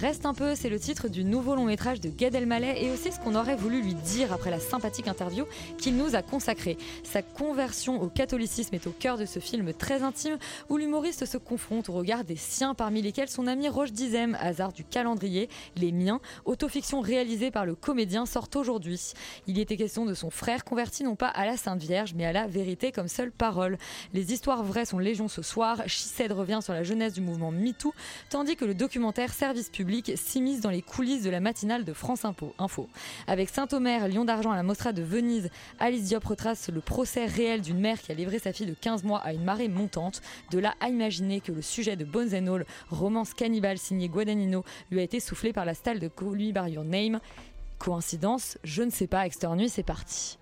Reste un peu, c'est le titre du nouveau long métrage de Gad Elmaleh et aussi ce qu'on aurait voulu lui dire après la sympathique interview qu'il nous a consacrée. Sa conversion au catholicisme est au cœur de ce film très intime où l'humoriste se confronte au regard des siens parmi lesquels son ami Roche Dizem, hasard du calendrier, Les Miens, autofiction réalisée par le comédien sort aujourd'hui. Il était question de son frère converti non pas à la Sainte Vierge mais à la vérité comme seule parole. Les histoires vraies sont légion ce soir, Chissed revient sur la jeunesse du mouvement MeToo, tandis que le documentaire Service public s'immisce dans les coulisses de la matinale de France Info. Info. Avec Saint-Omer, Lion d'Argent à la Mostra de Venise, Alice Diop retrace le procès réel d'une mère qui a livré sa fille de 15 mois à une marée montante. De là à imaginer que le sujet de Bones and All, romance cannibale signée Guadagnino, lui a été soufflé par la stalle de Call Me By Your Name. Coïncidence Je ne sais pas, Externe c'est parti.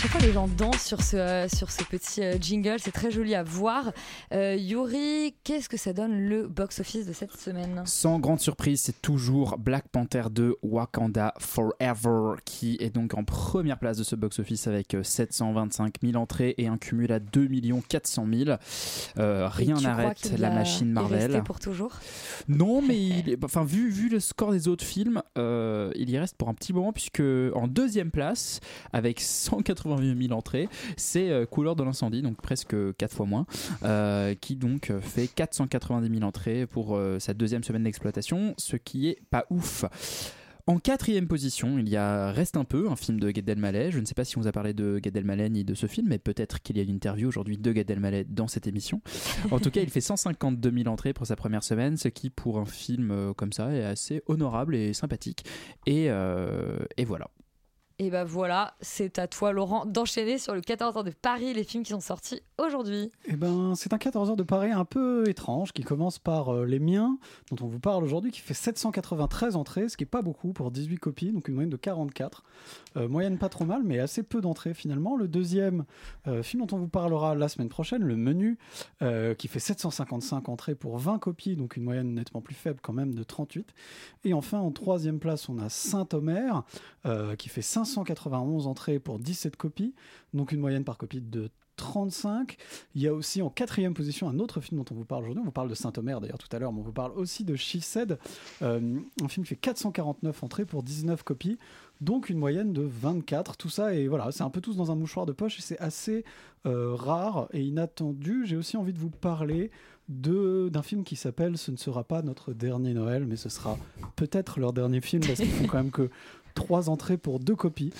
Chaque fois, les gens dansent sur ce, euh, sur ce petit euh, jingle, c'est très joli à voir. Euh, Yuri, qu'est-ce que ça donne le box-office de cette semaine? Sans grande surprise, c'est toujours Black Panther 2 Wakanda Forever qui est donc en première place de ce box-office avec euh, 725 000 entrées et un cumul à 2 400 000. Euh, rien n'arrête la machine Marvel. rester pour toujours? Non, mais il est- enfin, vu, vu le score des autres films, euh, il y reste pour un petit moment, puisque en deuxième place, avec 188 000 entrées, c'est euh, Couleur de l'incendie, donc presque 4 fois moins, euh, qui donc euh, fait 490 000 entrées pour sa deuxième semaine d'exploitation, ce qui est pas ouf. En quatrième position, il y a Reste un peu, un film de Gad Elmaleh. Je ne sais pas si on vous a parlé de Gad Elmaleh ni de ce film, mais peut-être qu'il y a une interview aujourd'hui de Gad Elmaleh dans cette émission. En tout cas, il fait 152 000 entrées pour sa première semaine, ce qui, pour un film comme ça, est assez honorable et sympathique. Et, euh, et voilà. Et ben voilà, c'est à toi Laurent d'enchaîner sur le 14h de Paris les films qui sont sortis aujourd'hui. Eh ben, c'est un 14 heures de Paris un peu étrange qui commence par euh, Les Miens, dont on vous parle aujourd'hui, qui fait 793 entrées, ce qui est pas beaucoup pour 18 copies, donc une moyenne de 44. Euh, moyenne pas trop mal, mais assez peu d'entrées finalement. Le deuxième euh, film dont on vous parlera la semaine prochaine, Le Menu, qui fait 755 entrées pour 20 copies, donc une moyenne nettement plus faible quand même de 38. Et enfin, en troisième place, on a Saint-Omer, qui fait 591 entrées pour 17 copies, donc une moyenne par copie de 35. Il y a aussi en quatrième position un autre film dont on vous parle aujourd'hui. On vous parle de Saint-Omer d'ailleurs tout à l'heure, mais on vous parle aussi de She Said, euh, un film qui fait 449 entrées pour 19 copies, donc une moyenne de 24. Tout ça, et voilà, c'est un peu tous dans un mouchoir de poche et c'est assez euh, rare et inattendu. J'ai aussi envie de vous parler d'un film qui s'appelle Ce ne sera pas notre dernier Noël, mais ce sera peut-être leur dernier film parce qu'ils font quand même que trois entrées pour deux copies,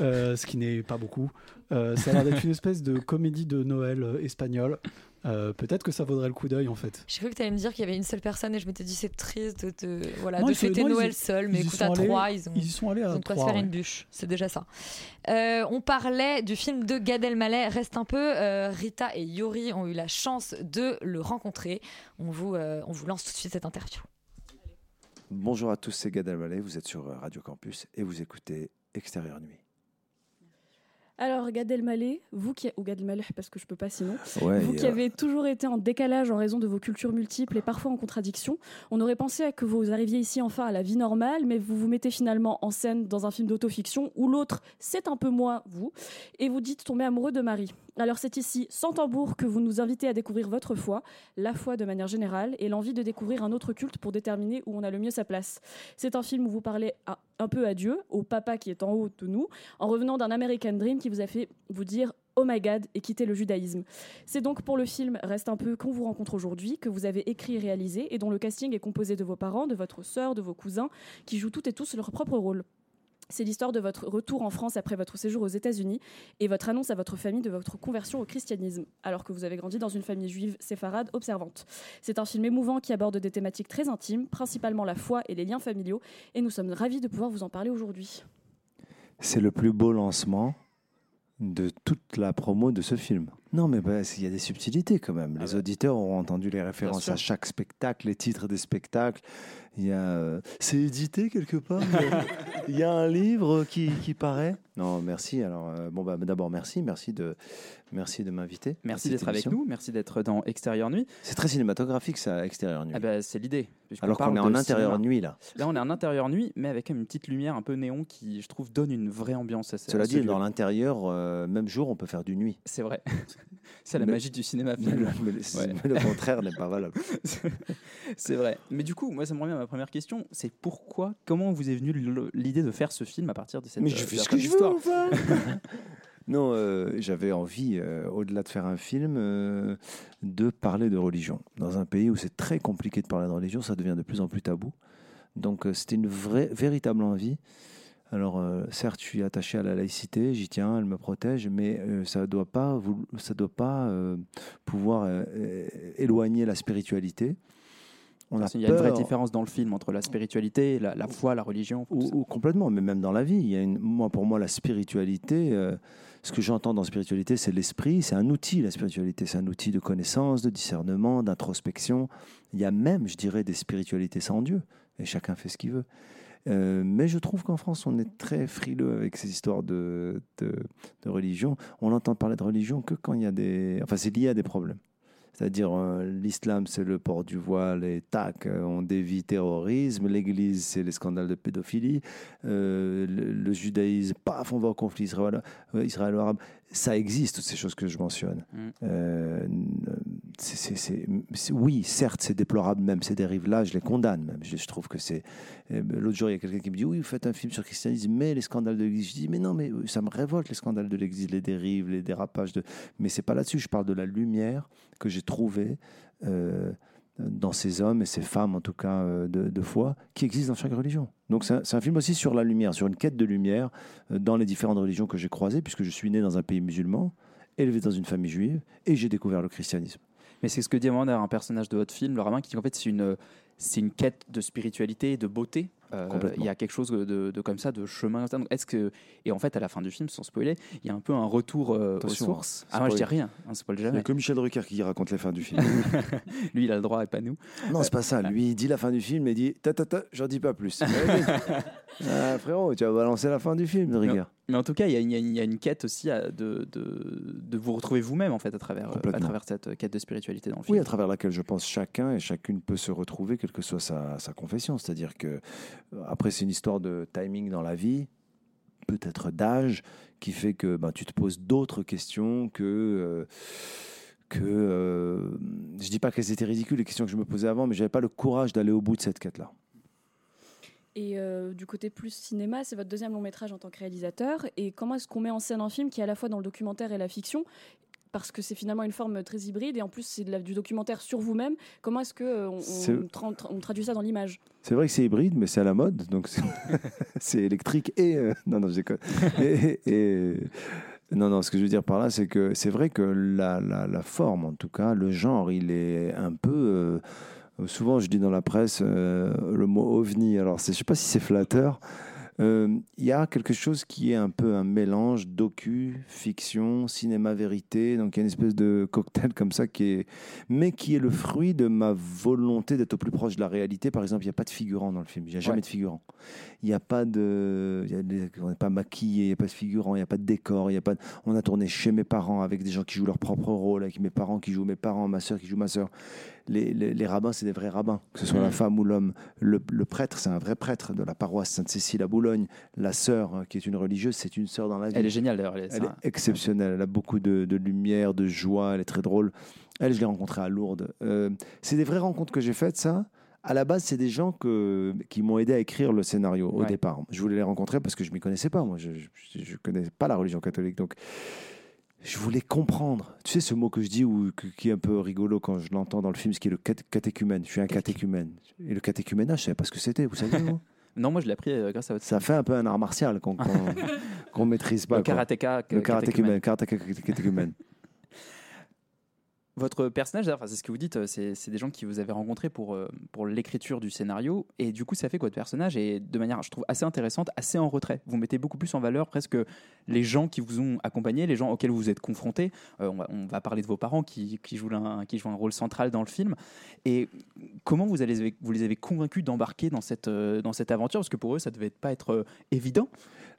euh, ce qui n'est pas beaucoup. Euh, ça a l'air d'être une espèce de comédie de Noël euh, espagnole. Peut-être que ça vaudrait le coup d'œil en fait. J'ai cru que tu allais me dire qu'il y avait une seule personne et je m'étais dit c'est triste de, de- voilà, Non, de ils fêter non, ils Noël seul, mais ils écoute à allés- trois ils ont, Ils sont allés ils à ont de quoi se trois. faire ouais. une bûche, c'est déjà ça. On parlait du film de Gad Elmaleh, reste un peu. Rita et Yori ont eu la chance de le rencontrer. On vous, on vous lance tout de suite cette interview. Bonjour à tous, c'est Gad Elmaleh, vous êtes sur euh, Radio Campus et vous écoutez Extérieur Nuit. Alors, Gad Elmaleh, vous qui... ou Gad Elmaleh, parce que je peux pas sinon, Ouais, vous qui euh, avez toujours été en décalage en raison de vos cultures multiples et parfois en contradiction, on aurait pensé à que vous arriviez ici enfin à la vie normale, mais vous vous mettez finalement en scène dans un film d'autofiction où l'autre, c'est un peu moins vous, et vous dites tomber amoureux de Marie. Alors c'est ici, sans tambour, que vous nous invitez à découvrir votre foi, la foi de manière générale, et l'envie de découvrir un autre culte pour déterminer où on a le mieux sa place. C'est un film où vous parlez un peu à Dieu, au papa qui est en haut de nous, en revenant d'un American Dream qui vous a fait vous dire Oh my God et quitter le judaïsme. C'est donc pour le film Reste un peu qu'on vous rencontre aujourd'hui que vous avez écrit et réalisé et dont le casting est composé de vos parents, de votre sœur, de vos cousins qui jouent toutes et tous leur propre rôle. C'est l'histoire de votre retour en France après votre séjour aux États-Unis et votre annonce à votre famille de votre conversion au christianisme, alors que vous avez grandi dans une famille juive séfarade observante. C'est un film émouvant qui aborde des thématiques très intimes, principalement la foi et les liens familiaux, et nous sommes ravis de pouvoir vous en parler aujourd'hui. C'est le plus beau lancement de toute la promo de ce film. Non, mais bah, il y a des subtilités quand même. les auditeurs auront entendu les références à chaque spectacle, les titres des spectacles. Il y a, euh, c'est édité quelque part? Il y a- un livre qui, qui paraît? Non, merci. Alors, euh, bon, bah, d'abord, merci, merci de, merci de m'inviter. Merci d'être avec nous, merci d'être dans Extérieur Nuit. C'est très cinématographique, ça, extérieur nuit. Ah bah, c'est l'idée. Alors qu'on parle est en de intérieur cinéma. nuit là. Là, on est en intérieur nuit, mais avec une petite lumière un peu néon qui, je trouve, donne une vraie ambiance à ce Cela à ce dit, lieu. dans l'intérieur, euh, même jour, on peut faire du nuit. C'est vrai. C'est la Mais- magie du cinéma. Mais le, finalement. mais le- Ouais. mais le contraire n'est pas valable. c'est vrai. Mais du coup, moi, ça me revient à ma première question. C'est pourquoi, comment vous est venue l'idée de faire ce film à partir de cette Mais euh, je fais ce que je veux, enfin Non, euh, j'avais envie, euh, au-delà de faire un film, euh, de parler de religion. Dans un pays où c'est très compliqué de parler de religion, ça devient de plus en plus tabou. Donc c'était une vraie, véritable envie. Alors euh, certes, je suis attaché à la laïcité, j'y tiens, elle me protège, mais euh, ça doit pas, ça doit pas euh, pouvoir euh, éloigner la spiritualité. On qu'il y a une vraie différence dans le film entre la spiritualité, la, la foi, la religion. ou, ou complètement, mais même dans la vie. Il y a une, moi, pour moi, la spiritualité, euh, ce que j'entends dans spiritualité, c'est l'esprit, c'est un outil, la spiritualité. C'est un outil de connaissance, de discernement, d'introspection. Il y a même, je dirais, des spiritualités sans Dieu, et chacun fait ce qu'il veut. Euh, mais je trouve qu'en France, on est très frileux avec ces histoires de, de, de religion. On entend parler de religion que quand il y a des... Enfin, c'est lié à des problèmes. C'est-à-dire, euh, l'islam, c'est le port du voile et tac, euh, on dévie terrorisme. L'église, c'est les scandales de pédophilie. Euh, le, le judaïsme, paf, on va au conflit israélo- israélo-arabe. Ça existe, toutes ces choses que je mentionne. Mm. Euh, oui, certes, c'est déplorable même, ces dérives-là, je les condamne. Je, trouve que c'est. euh, L'autre jour, il y a quelqu'un qui me dit Oui, vous faites un film sur le christianisme, mais les scandales de l'église. Je dis Mais non, mais ça me révolte les scandales de l'église, les dérives, les dérapages. De... Mais c'est pas là-dessus, je parle de la lumière que j'ai trouvée. euh, dans ces hommes et ces femmes, en tout cas euh, de, foi, qui existent dans chaque religion. Donc c'est un, c'est un film aussi sur la lumière, sur une quête de lumière euh, dans les différentes religions que j'ai croisées, puisque je suis né dans un pays musulman, élevé dans une famille juive, et j'ai découvert le christianisme. Mais c'est ce que dit Amanda, un personnage de votre film, le rabbin, qui dit qu'en fait c'est une, c'est une quête de spiritualité et de beauté. Euh, il y a quelque chose de, de comme ça, de chemin. Est-ce que et en fait à la fin du film, sans spoiler, il y a un peu un retour euh, aux Attention, sources. hein, Ah moi je dis rien, on spoil Il jamais. n'y a que Michel Drucker qui raconte la fin du film. Lui il a le droit et pas nous. non, c'est pas ça. Lui, il dit la fin du film et dit Ta ta ta, j'en dis pas plus. ah, frérot, tu vas balancer la fin du film, Drucker. Mais en tout cas, il y a, une- il y il y a quête aussi à- de, de, de vous retrouver vous-même en fait à travers, euh, à travers cette quête de spiritualité dans le film. Oui, à travers laquelle je pense chacun et chacune peut se retrouver, quelle que soit sa, confession. C'est-à-dire que, après, c'est une histoire de timing dans la vie, peut-être d'âge, qui fait que ben, tu te poses d'autres questions que. euh, que euh, je dis pas qu'elles étaient ridicules les questions que je me posais avant, mais j'avais pas le courage d'aller au bout de cette quête-là. Et euh, du côté plus cinéma, c'est votre deuxième long métrage en tant que réalisateur. Et comment est-ce qu'on met en scène un film qui est à la fois dans le documentaire et la fiction parce que c'est finalement une forme très hybride et en plus c'est du documentaire sur vous-même. Comment est-ce que euh, on, on C'est- tra- tra- on traduit ça dans l'image? C'est vrai que c'est hybride, mais c'est à la mode, donc c'est- électrique et euh, non non je déconne. Et, et- non non, ce que je veux dire par là, c'est que c'est vrai que la, la, la forme, en tout cas, le genre, il est un peu. euh, souvent, je dis dans la presse le mot ovni. Alors, je sais pas si c'est flatteur. Euh, Il y a quelque chose qui est un peu un mélange docu, fiction, cinéma vérité. Donc il y a une espèce de cocktail comme ça qui est, mais qui est le fruit de ma volonté d'être au plus proche de la réalité. Par exemple, il n'y a pas de figurant dans le film. Il n'y a jamais Ouais. de figurant. Il n'y a pas de, il y a des- on n'est pas maquillé. Il n'y a pas de figurant. Il n'y a pas de décor. Il y a pas. de- on a tourné chez mes parents avec des gens qui jouent leur propre rôle, avec mes parents qui jouent mes parents, ma sœur qui joue ma sœur. Les, les- les rabbins, c'est des vrais rabbins, que ce soit la Mhm. femme ou l'homme. Le, le prêtre, c'est un vrai prêtre de la paroisse Sainte-Cécile à Boulogne. La sœur, hein, qui est une religieuse, c'est une sœur dans la vie. Elle est géniale d'ailleurs. Elle est- Elle ça- est exceptionnelle. Elle a beaucoup de, de lumière, de joie. Elle est très drôle. Elle, je l'ai rencontrée à Lourdes. Euh, c'est des vraies rencontres que j'ai faites, ça. À la base, c'est des gens que, qui m'ont aidé à écrire le scénario au Ouais. départ. Je voulais les rencontrer parce que je m'y connaissais pas. Moi, je ne connais pas la religion catholique. Donc, je voulais comprendre. Tu sais ce mot que je dis ou qui est un peu rigolo quand je l'entends dans le film, ce qui est le cat- catéchumène. Je suis un catéchumène. Et le catéchuménage, je savais pas ce que c'était. Vous savez Non, moi je l'ai appris euh, grâce à votre Ça fait un peu un art martial qu'on qu'on qu'on maîtrise pas. Le karatéka, Le karatéka. Votre personnage, enfin, c'est ce que vous dites, euh, c'est des gens qui vous avez rencontrés pour, euh, pour l'écriture du scénario. Et du coup, ça fait que votre personnage est de manière, je trouve, assez intéressante, assez en retrait. Vous mettez beaucoup plus en valeur presque les gens qui vous ont accompagné, les gens auxquels vous êtes confrontés. Euh, on, va, parler de vos parents qui, jouent un, qui jouent un rôle central dans le film. Et comment vous, allez, vous les avez convaincus d'embarquer dans cette, dans cette aventure? Parce que pour eux, ça devait pas être évident.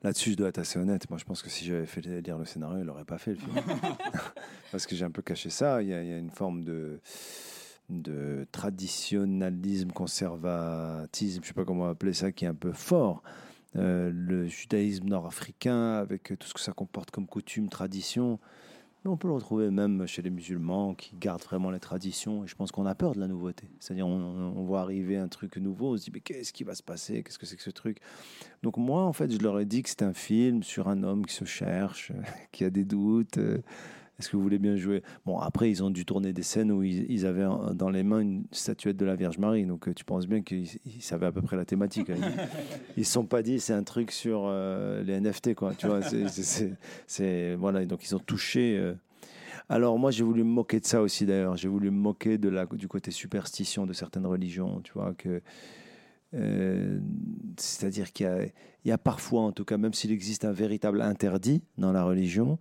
Là-dessus, je dois être assez honnête. Moi, je pense que si j'avais fait lire le scénario, il n'aurait pas fait le film. Parce que j'ai un peu caché ça. Il y a, il y a une forme de, de traditionnalisme, conservatisme, je ne sais pas comment appeler ça, qui est un peu fort. Euh, le judaïsme nord-africain, avec tout ce que ça comporte comme coutume, tradition. Mais on peut le retrouver même chez les musulmans qui gardent vraiment les traditions. Et je pense qu'on a peur de la nouveauté. C'est-à-dire, on, on voit arriver un truc nouveau, on se dit, mais qu'est-ce qui va se passer? Qu'est-ce que c'est que ce truc? Donc, moi, en fait, je leur ai dit que c'était un film sur un homme qui se cherche, qui a des doutes. Est-ce que vous voulez bien jouer? Bon, après, ils ont dû tourner des scènes où ils, ils avaient en- dans les mains une statuette de la Vierge Marie. Donc, euh, tu penses bien qu'ils ils savaient à peu près la thématique. hein. Ils ne se sont pas dit, c'est un truc sur euh, les NFT, quoi. Tu vois, c'est-. Voilà, donc ils ont touché. euh, alors moi j'ai voulu me moquer de ça aussi d'ailleurs. J'ai voulu me moquer de la, du côté superstition de certaines religions, tu vois que euh, c'est-à-dire qu'il y a, il y a parfois en tout cas, même s'il existe un véritable interdit dans la religion,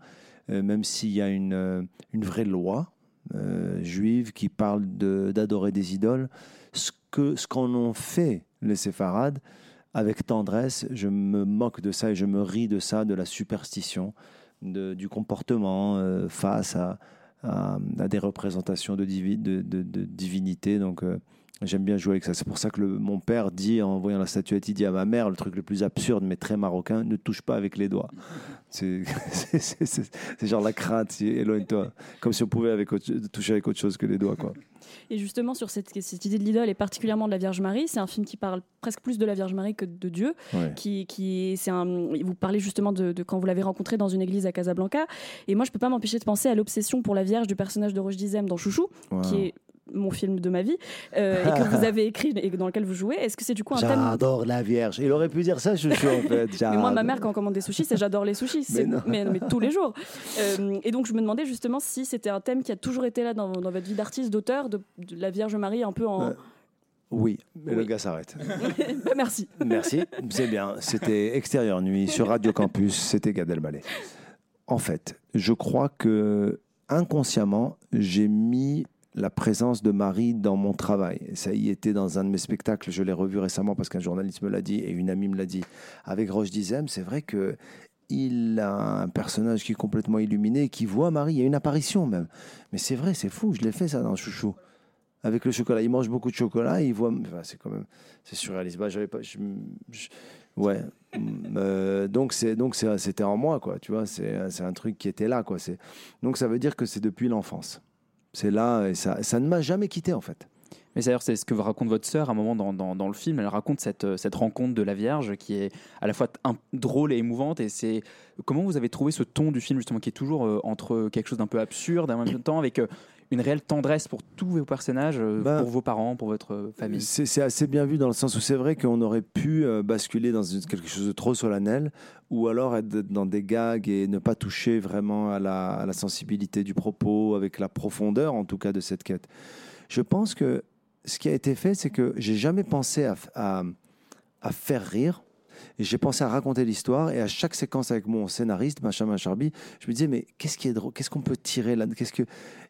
même s'il y a une, euh, une vraie loi euh, juive qui parle d'adorer des idoles, ce que ce qu'en ont fait les séfarades avec tendresse, je me moque de ça et je me ris de ça, de la superstition, de- du comportement euh, face à, à, des représentations de, divi- de, de- divinité. Donc, euh, j'aime bien jouer avec ça. C'est pour ça que le- mon père dit, en voyant la statuette, il dit à ma mère, le truc le plus absurde, mais très marocain, ne touche pas avec les doigts. C'est genre la crainte, éloigne-toi. Comme si on pouvait avec autre- toucher avec autre chose que les doigts. Quoi. Et justement, sur cette, cette idée de l'idole et particulièrement de la Vierge Marie, c'est un film qui parle presque plus de la Vierge Marie que de Dieu. Ouais. Qui, qui, c'est un, vous parlez justement de, de quand vous l'avez rencontré dans une église à Casablanca. Et moi, je peux pas m'empêcher de penser à l'obsession pour la Vierge du personnage de Roche Dizem dans Chouchou, Wow. qui est mon film de ma vie, euh, et que vous avez écrit et dans lequel vous jouez. Est-ce que c'est du coup un thème J'adore la Vierge. Il aurait pu dire ça, chouchou, en fait. mais moi, ma mère, quand on commande des sushis, c'est j'adore les sushis. C'est- non. Mais, mais tous les jours. Euh, et donc, je me demandais justement si c'était un thème qui a toujours été là dans, dans votre vie d'artiste, d'auteur, de, de la Vierge Marie un peu en. Ouais. Oui, mais le gars s'arrête. Bah, merci. Merci, c'est bien. C'était Extérieur Nuit sur Radio Campus, c'était Gad Elmaleh. En fait, je crois que inconsciemment, j'ai mis la présence de Marie dans mon travail. Ça y était dans un de mes spectacles, je l'ai revu récemment parce qu'un journaliste me l'a dit et une amie me l'a dit. Avec Roche Dizem, c'est vrai que il a un personnage qui est complètement illuminé, qui voit Marie. Il y a une apparition même. Mais c'est vrai, c'est fou. Je l'ai fait ça dans Chouchou. Avec le chocolat. Il mange beaucoup de chocolat. Il voit. Enfin, c'est quand même. C'est surréaliste. Bah, j'avais pas. ouais. Euh, donc c'est donc c'était en moi quoi. Tu vois. C'est un truc qui était là quoi. C'est donc ça veut dire que c'est depuis l'enfance. C'est là et ça ça ne m'a jamais quitté en fait. Mais d'ailleurs, c'est ce que raconte votre sœur à un moment dans, dans, le film. Elle raconte cette, euh, cette rencontre de la Vierge qui est à la fois drôle et émouvante. Et c'est comment vous avez trouvé ce ton du film justement qui est toujours euh, entre quelque chose d'un peu absurde et en même temps avec euh, une réelle tendresse pour tous vos personnages, euh, Ben, pour vos parents, pour votre euh, famille. C'est assez bien vu dans le sens où c'est vrai qu'on aurait pu euh, basculer dans quelque chose de trop solennel ou alors être dans des gags et ne pas toucher vraiment à la, à la sensibilité du propos, avec la profondeur en tout cas de cette quête. Je pense que ce qui a été fait, c'est que j'ai jamais pensé à, à, à faire rire. J'ai pensé à raconter l'histoire et à chaque séquence avec mon scénariste, Benjamin Charby, je me disais mais qu'est-ce qui est drôle, qu'est-ce qu'on peut tirer là, qu'est-ce que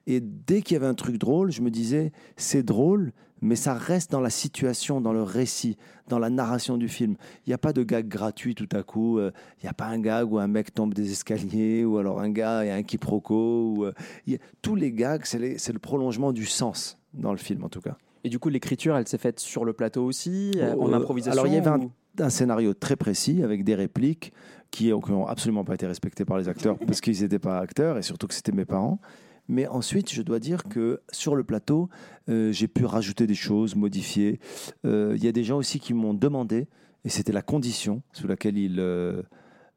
et dès qu'il y avait un truc drôle, je me disais c'est drôle, mais ça reste dans la situation, dans le récit, dans la narration du film. Il n'y a pas de gag gratuit tout à coup. euh, Il n'y a pas un gag où un mec tombe des escaliers, ou alors un gars, a un quiproquo. Ou, euh, a- tous les gags, c'est le prolongement du sens dans le film en tout cas. Et du coup, l'écriture, elle s'est faite sur le plateau aussi, euh, en improvisation Alors il y avait un scénario très précis avec des répliques qui n'ont absolument pas été respectées par les acteurs parce qu'ils n'étaient pas acteurs et surtout que c'était mes parents. Mais ensuite, je dois dire que sur le plateau, euh, j'ai pu rajouter des choses, modifier. Euh, Il y a des gens aussi qui m'ont demandé, et c'était la condition sous laquelle ils, euh,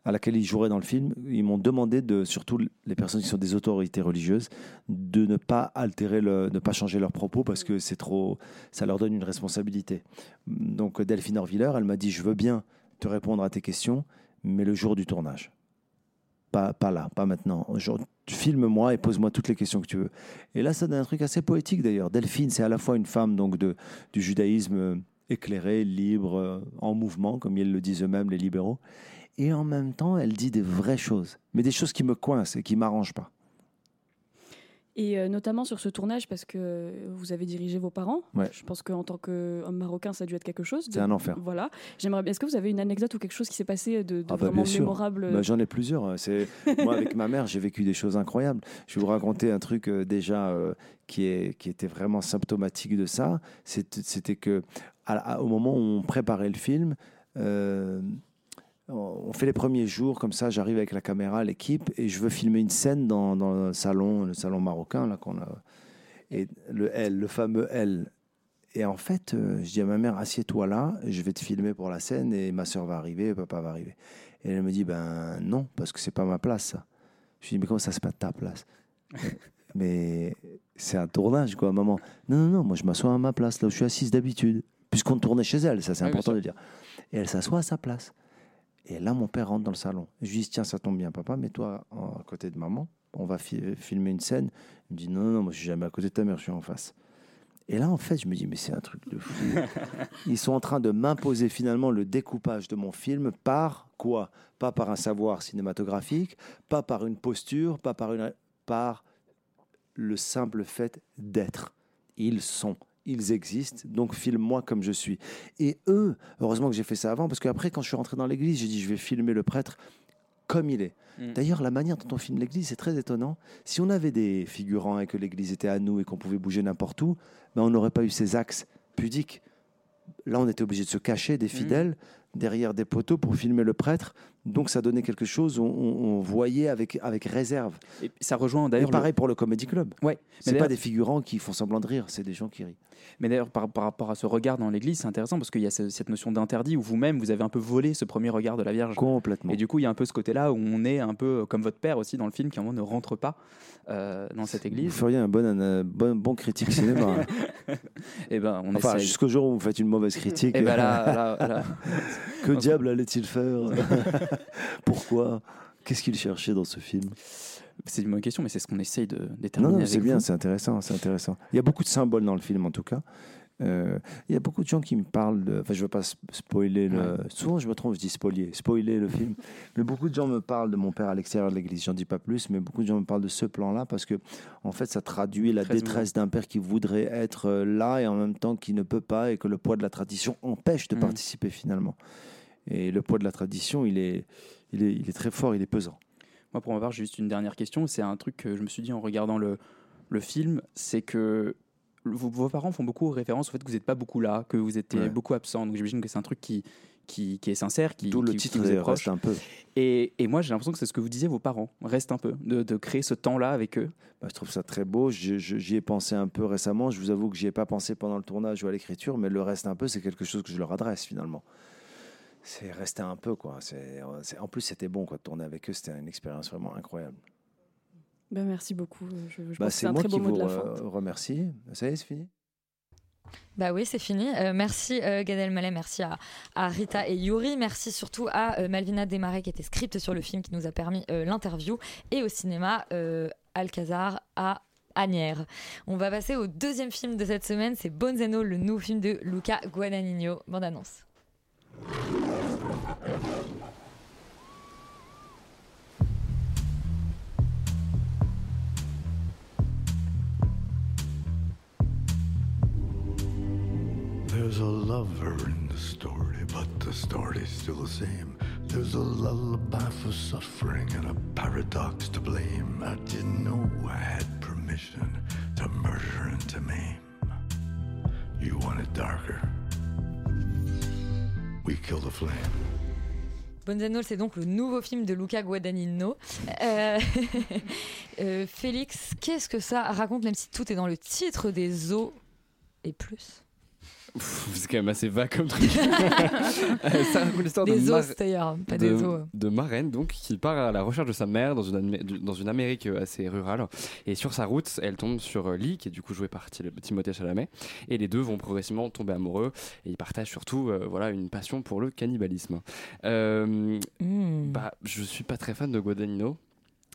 à laquelle ils joueraient dans le film, ils m'ont demandé de, surtout les personnes qui sont des autorités religieuses, de ne pas altérer, ne pas changer leurs propos parce que c'est trop, ça leur donne une responsabilité. Donc Delphine Orviller, elle m'a dit, je veux bien te répondre à tes questions, mais le jour du tournage. Pas, pas là, pas maintenant. Filme-moi et pose-moi toutes les questions que tu veux. Et là, ça donne un truc assez poétique d'ailleurs. Delphine, c'est à la fois une femme donc de, du judaïsme euh, éclairé, libre, euh, en mouvement, comme ils le disent eux-mêmes, les libéraux. Et en même temps, elle dit des vraies choses, mais des choses qui me coincent et qui m'arrangent pas. Et euh, notamment sur ce tournage, parce que vous avez dirigé vos parents. Ouais. Je pense qu'en tant qu'homme marocain, ça a dû être quelque chose. de- C'est un enfer. Voilà. J'aimerais. Est-ce que vous avez une anecdote ou quelque chose qui s'est passé de, de Ah bah, vraiment mémorable Bah, J'en ai plusieurs. C'est moi avec ma mère, j'ai vécu des choses incroyables. Je vais vous raconter un truc euh, déjà euh, qui est qui était vraiment symptomatique de ça. C'était c'était que à- à- au moment où on préparait le film. On fait les premiers jours comme ça, j'arrive avec la caméra, l'équipe, et je veux filmer une scène dans, dans le salon, le salon marocain là qu'on a, et le L, le fameux L. Et en fait, euh, je dis à ma mère, assieds-toi là, je vais te filmer pour la scène, et ma soeur va arriver, papa va arriver. Et elle me dit, ben non, parce que c'est pas ma place. Ça. Je lui dis, mais comment ça, c'est pas ta place? Mais c'est un tournage, quoi, maman. Non, non, non, moi je m'assois à ma place, là où je suis assise d'habitude, puisqu'on tournait chez elle, ça c'est Oui, bien important de dire. Et elle s'assoit à sa place. Et là, mon père rentre dans le salon. Je lui dis, tiens, ça tombe bien, papa, mets-toi à côté de maman. On va fi- filmer une scène. Il me dit, non, non, non, moi, je suis jamais à côté de ta mère, je suis en face. Et là, en fait, je me dis, mais c'est un truc de fou. Ils sont en train de m'imposer finalement le découpage de mon film par quoi? Pas par un savoir cinématographique, pas par une posture, pas par une... par le simple fait d'être. Ils sont, ils existent, donc filme-moi comme je suis. Et eux, heureusement que j'ai fait ça avant, parce qu'après, quand je suis rentré dans l'église, j'ai dit, je vais filmer le prêtre comme il est. Mm. D'ailleurs, la manière dont on filme l'église, c'est très étonnant. Si on avait des figurants et que l'église était à nous et qu'on pouvait bouger n'importe où, ben, on n'aurait pas eu ces axes pudiques. Là, on était obligé de se cacher des fidèles derrière des poteaux pour filmer le prêtre. Donc, ça donnait quelque chose, on, on- on voyait avec, avec réserve. Et ça rejoint Et d'ailleurs. le- pareil pour le Comedy Club. Ouais. C'est Mais pas des figurants qui font semblant de rire, c'est des gens qui rient. Mais d'ailleurs, par, par rapport à ce regard dans l'église, c'est intéressant parce qu'il y a ce- cette notion d'interdit où vous-même, vous avez un peu volé ce premier regard de la Vierge. Complètement. Et du coup, il y a un peu ce côté-là où on est un peu comme votre père aussi dans le film qui, à un moment, ne rentre pas euh, dans cette Vous église. feriez un bon, un bon, bon critique cinéma. Et ben, on enfin, jusqu'au jour où vous faites une mauvaise critique. Et ben là, là, là. que diable allait-il faire? Pourquoi? Qu'est-ce qu'il cherchait dans ce film? C'est une bonne question, mais c'est ce qu'on essaye de Non, déterminer. non, avec c'est bien, c'est intéressant, c'est intéressant. Il y a beaucoup de symboles dans le film, en tout cas. Euh, il y a beaucoup de gens qui me parlent de. Enfin, je ne veux pas sp- spoiler le. Souvent, je me trompe, je dis spoiler, spoiler le film. Mais beaucoup de gens me parlent de mon père à l'extérieur de l'église. J'en dis pas plus, mais beaucoup de gens me parlent de ce plan-là parce que, en fait, ça traduit la détresse d'un père qui voudrait être euh, là et en même temps qui ne peut pas et que le poids de la tradition empêche de Mhm. participer finalement. Et le poids de la tradition, il est, il est, il est très fort, il est pesant. Moi, pour ma part, j'ai juste une dernière question. C'est un truc que je me suis dit en regardant le, le film, c'est que vos, vos parents font beaucoup référence au fait que vous n'êtes pas beaucoup là, que vous étiez Ouais. beaucoup absent. Donc j'imagine que c'est un truc qui, qui, qui est sincère, qui, D'où le qui- titre qui vous est reste proche. un peu. Et, et moi, j'ai l'impression que c'est ce que vous disiez, vos parents. Reste un peu, de, de créer ce temps-là avec eux. Bah, je trouve ça très beau. Je- je- J'y ai pensé un peu récemment. Je vous avoue que j'y ai pas pensé pendant le tournage ou à l'écriture, mais le reste un peu, c'est quelque chose que je leur adresse finalement. C'est rester un peu quoi. C'est, en plus, c'était bon quoi de tourner avec eux. C'était une expérience vraiment incroyable. Ben, merci beaucoup. Je, je Bah, c'est moi très qui beau mot vous de la fin. re- remercie. Ça y est, c'est fini? Bah oui, c'est fini. Euh, merci euh, Gad Elmaleh, merci à, à Rita et Yuri, merci surtout à euh, Malvina Desmarais qui était script sur le film qui nous a permis euh, l'interview et au cinéma euh, Alcazar à Agnières. On va passer au deuxième film de cette semaine, c'est All, le nouveau film de Luca Guadagnino. Bande annonce. There's a lover in the story, but the story's still the same. There's a lullaby for suffering and a paradox to blame. I didn't know I had permission to murder and to maim. You want it darker? We kill the flame. Bonzano, c'est donc le nouveau film de Luca Guadagnino. Euh, euh, Félix, qu'est-ce que ça raconte, même si tout est dans le titre des eaux et plus? C'est quand même assez vague comme truc. Ça raconte l'histoire de Mar- pas de, des os. de marraine donc qui part à la recherche de sa mère dans une, Amé- dans une Amérique euh, assez rurale et sur sa route elle tombe sur euh, Lee qui est du coup joué par Ti- Timothée Chalamet et les deux vont progressivement tomber amoureux et ils partagent surtout euh, voilà une passion pour le cannibalisme Euh, Hmm. bah je suis pas très fan de Guadagnino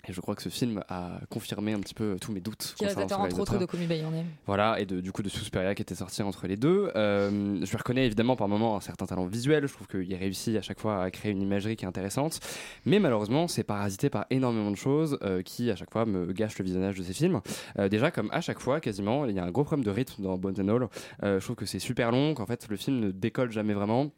et je crois que ce film a confirmé un petit peu tous mes doutes Qui réalisateur entre autres de Name. Voilà, et de, du coup de Suspiria qui était sorti entre les deux. Euh, je lui reconnais évidemment par moments un certain talent visuel. Je trouve qu'il réussit à chaque fois à créer une imagerie qui est intéressante. Mais malheureusement, c'est parasité par énormément de choses euh, qui, à chaque fois, me gâchent le visionnage de ces films. Euh, déjà, comme à chaque fois, quasiment, il y a un gros problème de rythme dans Bones and All. Euh, je trouve que c'est super long, qu'en fait, le film ne décolle jamais vraiment.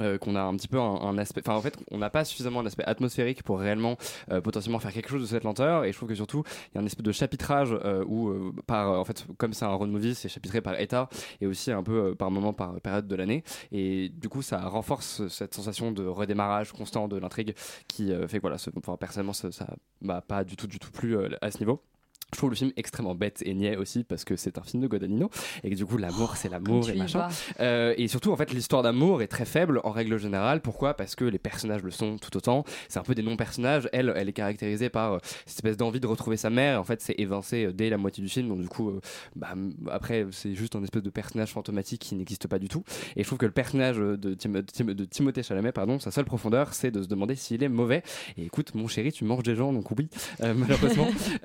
Euh, qu'on a un petit peu un, aspect enfin en fait on n'a pas suffisamment un aspect atmosphérique pour réellement euh, potentiellement faire quelque chose de cette lenteur. Et je trouve que surtout il y a un espèce de chapitrage euh, où par en fait comme c'est un road movie c'est chapitré par état et aussi un peu par moment par période de l'année. Et du coup ça renforce cette sensation de redémarrage constant de l'intrigue qui fait que voilà ce- enfin, personnellement ça ça m'a pas du tout du tout plu à ce niveau je trouve le film extrêmement bête et niais aussi parce que c'est un film de Guadagnino et que du coup l'amour c'est l'amour et machin euh, et surtout, en fait, l'histoire d'amour est très faible en règle générale. Pourquoi? Parce que les personnages le sont tout autant. C'est un peu des non-personnages. Elle, elle est caractérisée par euh, cette espèce d'envie de retrouver sa mère. En fait, c'est évincé euh, dès la moitié du film. Donc, du coup, bah, après, c'est juste un espèce de personnage fantomatique qui n'existe pas du tout. Et je trouve que le personnage de, Tim- de Tim- de Timothée Chalamet, pardon, sa seule profondeur, c'est de se demander s'il est mauvais. Et écoute, mon chéri, tu manges des gens, donc oui, malheureusement.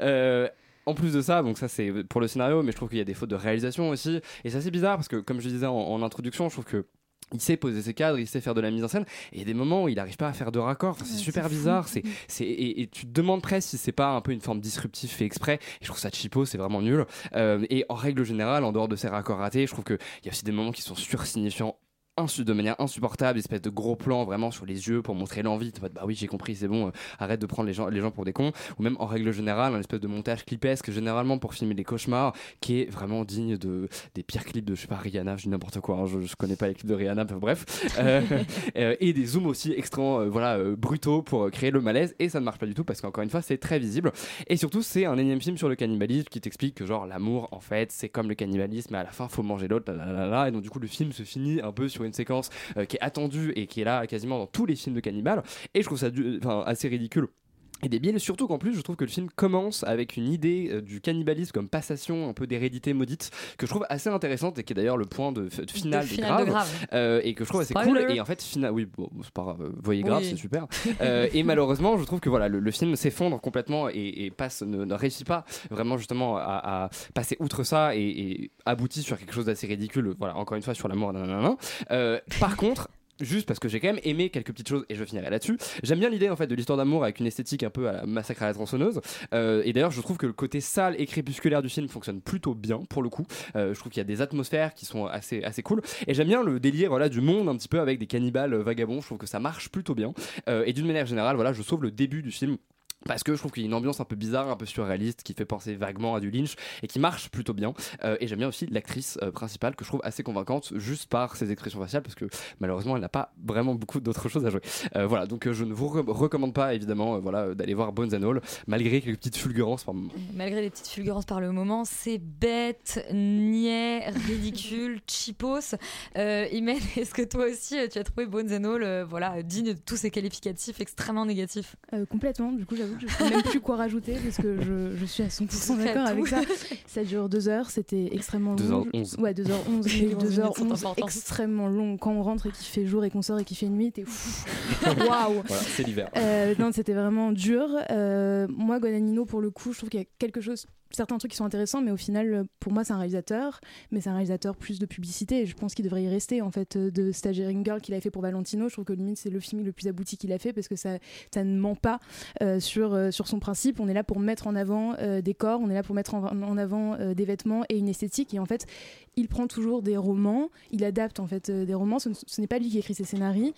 En plus de ça, donc ça c'est pour le scénario, mais je trouve qu'il y a des fautes de réalisation aussi. Et c'est assez bizarre parce que, comme je disais en, en introduction, je trouve que il sait poser ses cadres, il sait faire de la mise en scène, et il y a des moments où il n'arrive pas à faire de raccord. Enfin, c'est super bizarre. C'est, c'est, et, et tu te demandes presque si c'est pas un peu une forme disruptive fait exprès. Et je trouve ça cheapo, c'est vraiment nul. Euh, et en règle générale, en dehors de ces raccords ratés, je trouve qu'il y a aussi des moments qui sont sursignifiants de manière insupportable, espèce de gros plan vraiment sur les yeux pour montrer l'envie. En bah oui, j'ai compris, c'est bon, euh, arrête de prendre les gens, les gens pour des cons. Ou même en règle générale, un espèce de montage clipesque, généralement pour filmer des cauchemars, qui est vraiment digne de, des pires clips de, je sais pas, Rihanna, je dis n'importe quoi, hein, je, connais pas les clips de Rihanna, enfin, bref. Euh, euh, et des zooms aussi extrêmement, voilà, brutaux pour créer le malaise, et ça ne marche pas du tout parce qu'encore une fois, c'est très visible. Et surtout, c'est un énième film sur le cannibalisme qui t'explique que, genre, l'amour, en fait, c'est comme le cannibalisme, mais à la fin, faut manger l'autre, là, là, là, là. Et donc, du coup, le film se finit un peu sur une séquence euh, qui est attendue et qui est là quasiment dans tous les films de cannibales. Et je trouve ça du- assez ridicule. Et débile, surtout qu'en plus, je trouve que le film commence avec une idée euh, du cannibalisme comme passation un peu d'hérédité maudite, que je trouve assez intéressante et qui est d'ailleurs le point de, de finale De de Grave, Grave. euh, et que je trouve assez cool. Et en fait, final, oui, bon, c'est pas grave, euh, voyez Grave, Oui. c'est super. Euh, et malheureusement, je trouve que voilà, le, le film s'effondre complètement et, et passe, ne, ne réussit pas vraiment justement à, à passer outre ça et, et aboutit sur quelque chose d'assez ridicule. Voilà, encore une fois sur l'amour. nanana. Euh, par contre. Juste parce que j'ai quand même aimé quelques petites choses et je finirai là-dessus. J'aime bien l'idée en fait de l'histoire d'amour avec une esthétique un peu à la massacre à la tronçonneuse. Euh, et d'ailleurs, je trouve que le côté sale et crépusculaire du film fonctionne plutôt bien pour le coup. Euh, je trouve qu'il y a des atmosphères qui sont assez cool. Et j'aime bien le délire voilà du monde un petit peu avec des cannibales vagabonds. Je trouve que ça marche plutôt bien. Euh, et d'une manière générale, voilà, je sauve le début du film. Parce que je trouve qu'il y a une ambiance un peu bizarre, un peu surréaliste, qui fait penser vaguement à du Lynch et qui marche plutôt bien. Euh, et j'aime bien aussi l'actrice euh, principale que je trouve assez convaincante juste par ses expressions faciales parce que malheureusement elle n'a pas vraiment beaucoup d'autres choses à jouer. Euh, voilà, donc euh, je ne vous re- recommande pas évidemment euh, voilà, d'aller voir Bones and All malgré quelques petites fulgurances par moment. Malgré les petites fulgurances par le moment, c'est bête, niais, ridicule, cheapos. Euh, Imen, est-ce que toi aussi euh, tu as trouvé Bones and All euh, voilà, digne de tous ces qualificatifs extrêmement négatifs? Euh, complètement, du coup j'avoue je sais même plus quoi rajouter parce que je, je suis à 100% C'est d'accord avec ça. Ça dure deux heures, c'était extrêmement long. 2h11. Ouais, 2h11, mais 11 minutes sont 2h11 importantes. extrêmement long. Quand on rentre et qu'il fait jour et qu'on sort et qu'il fait nuit, t'es fou. Waouh! Voilà, c'est l'hiver. Euh, non, c'était vraiment dur. Euh, moi, Guadagnino, pour le coup, je trouve qu'il y a quelque chose, certains trucs qui sont intéressants, mais au final, euh, pour moi, c'est un réalisateur, mais c'est un réalisateur plus de publicité. Et je pense qu'il devrait y rester, en fait, euh, de Stagiaring Girl qu'il a fait pour Valentino. Je trouve que limite, c'est le film le plus abouti qu'il a fait parce que ça, ça ne ment pas euh, sur, sur son principe. On est là pour mettre en avant des corps, on est là pour mettre en, avant des vêtements et une esthétique. Et en fait, il prend toujours des romans, il adapte en fait des romans. Ce, ne- ce n'est pas lui qui écrit ses scénarios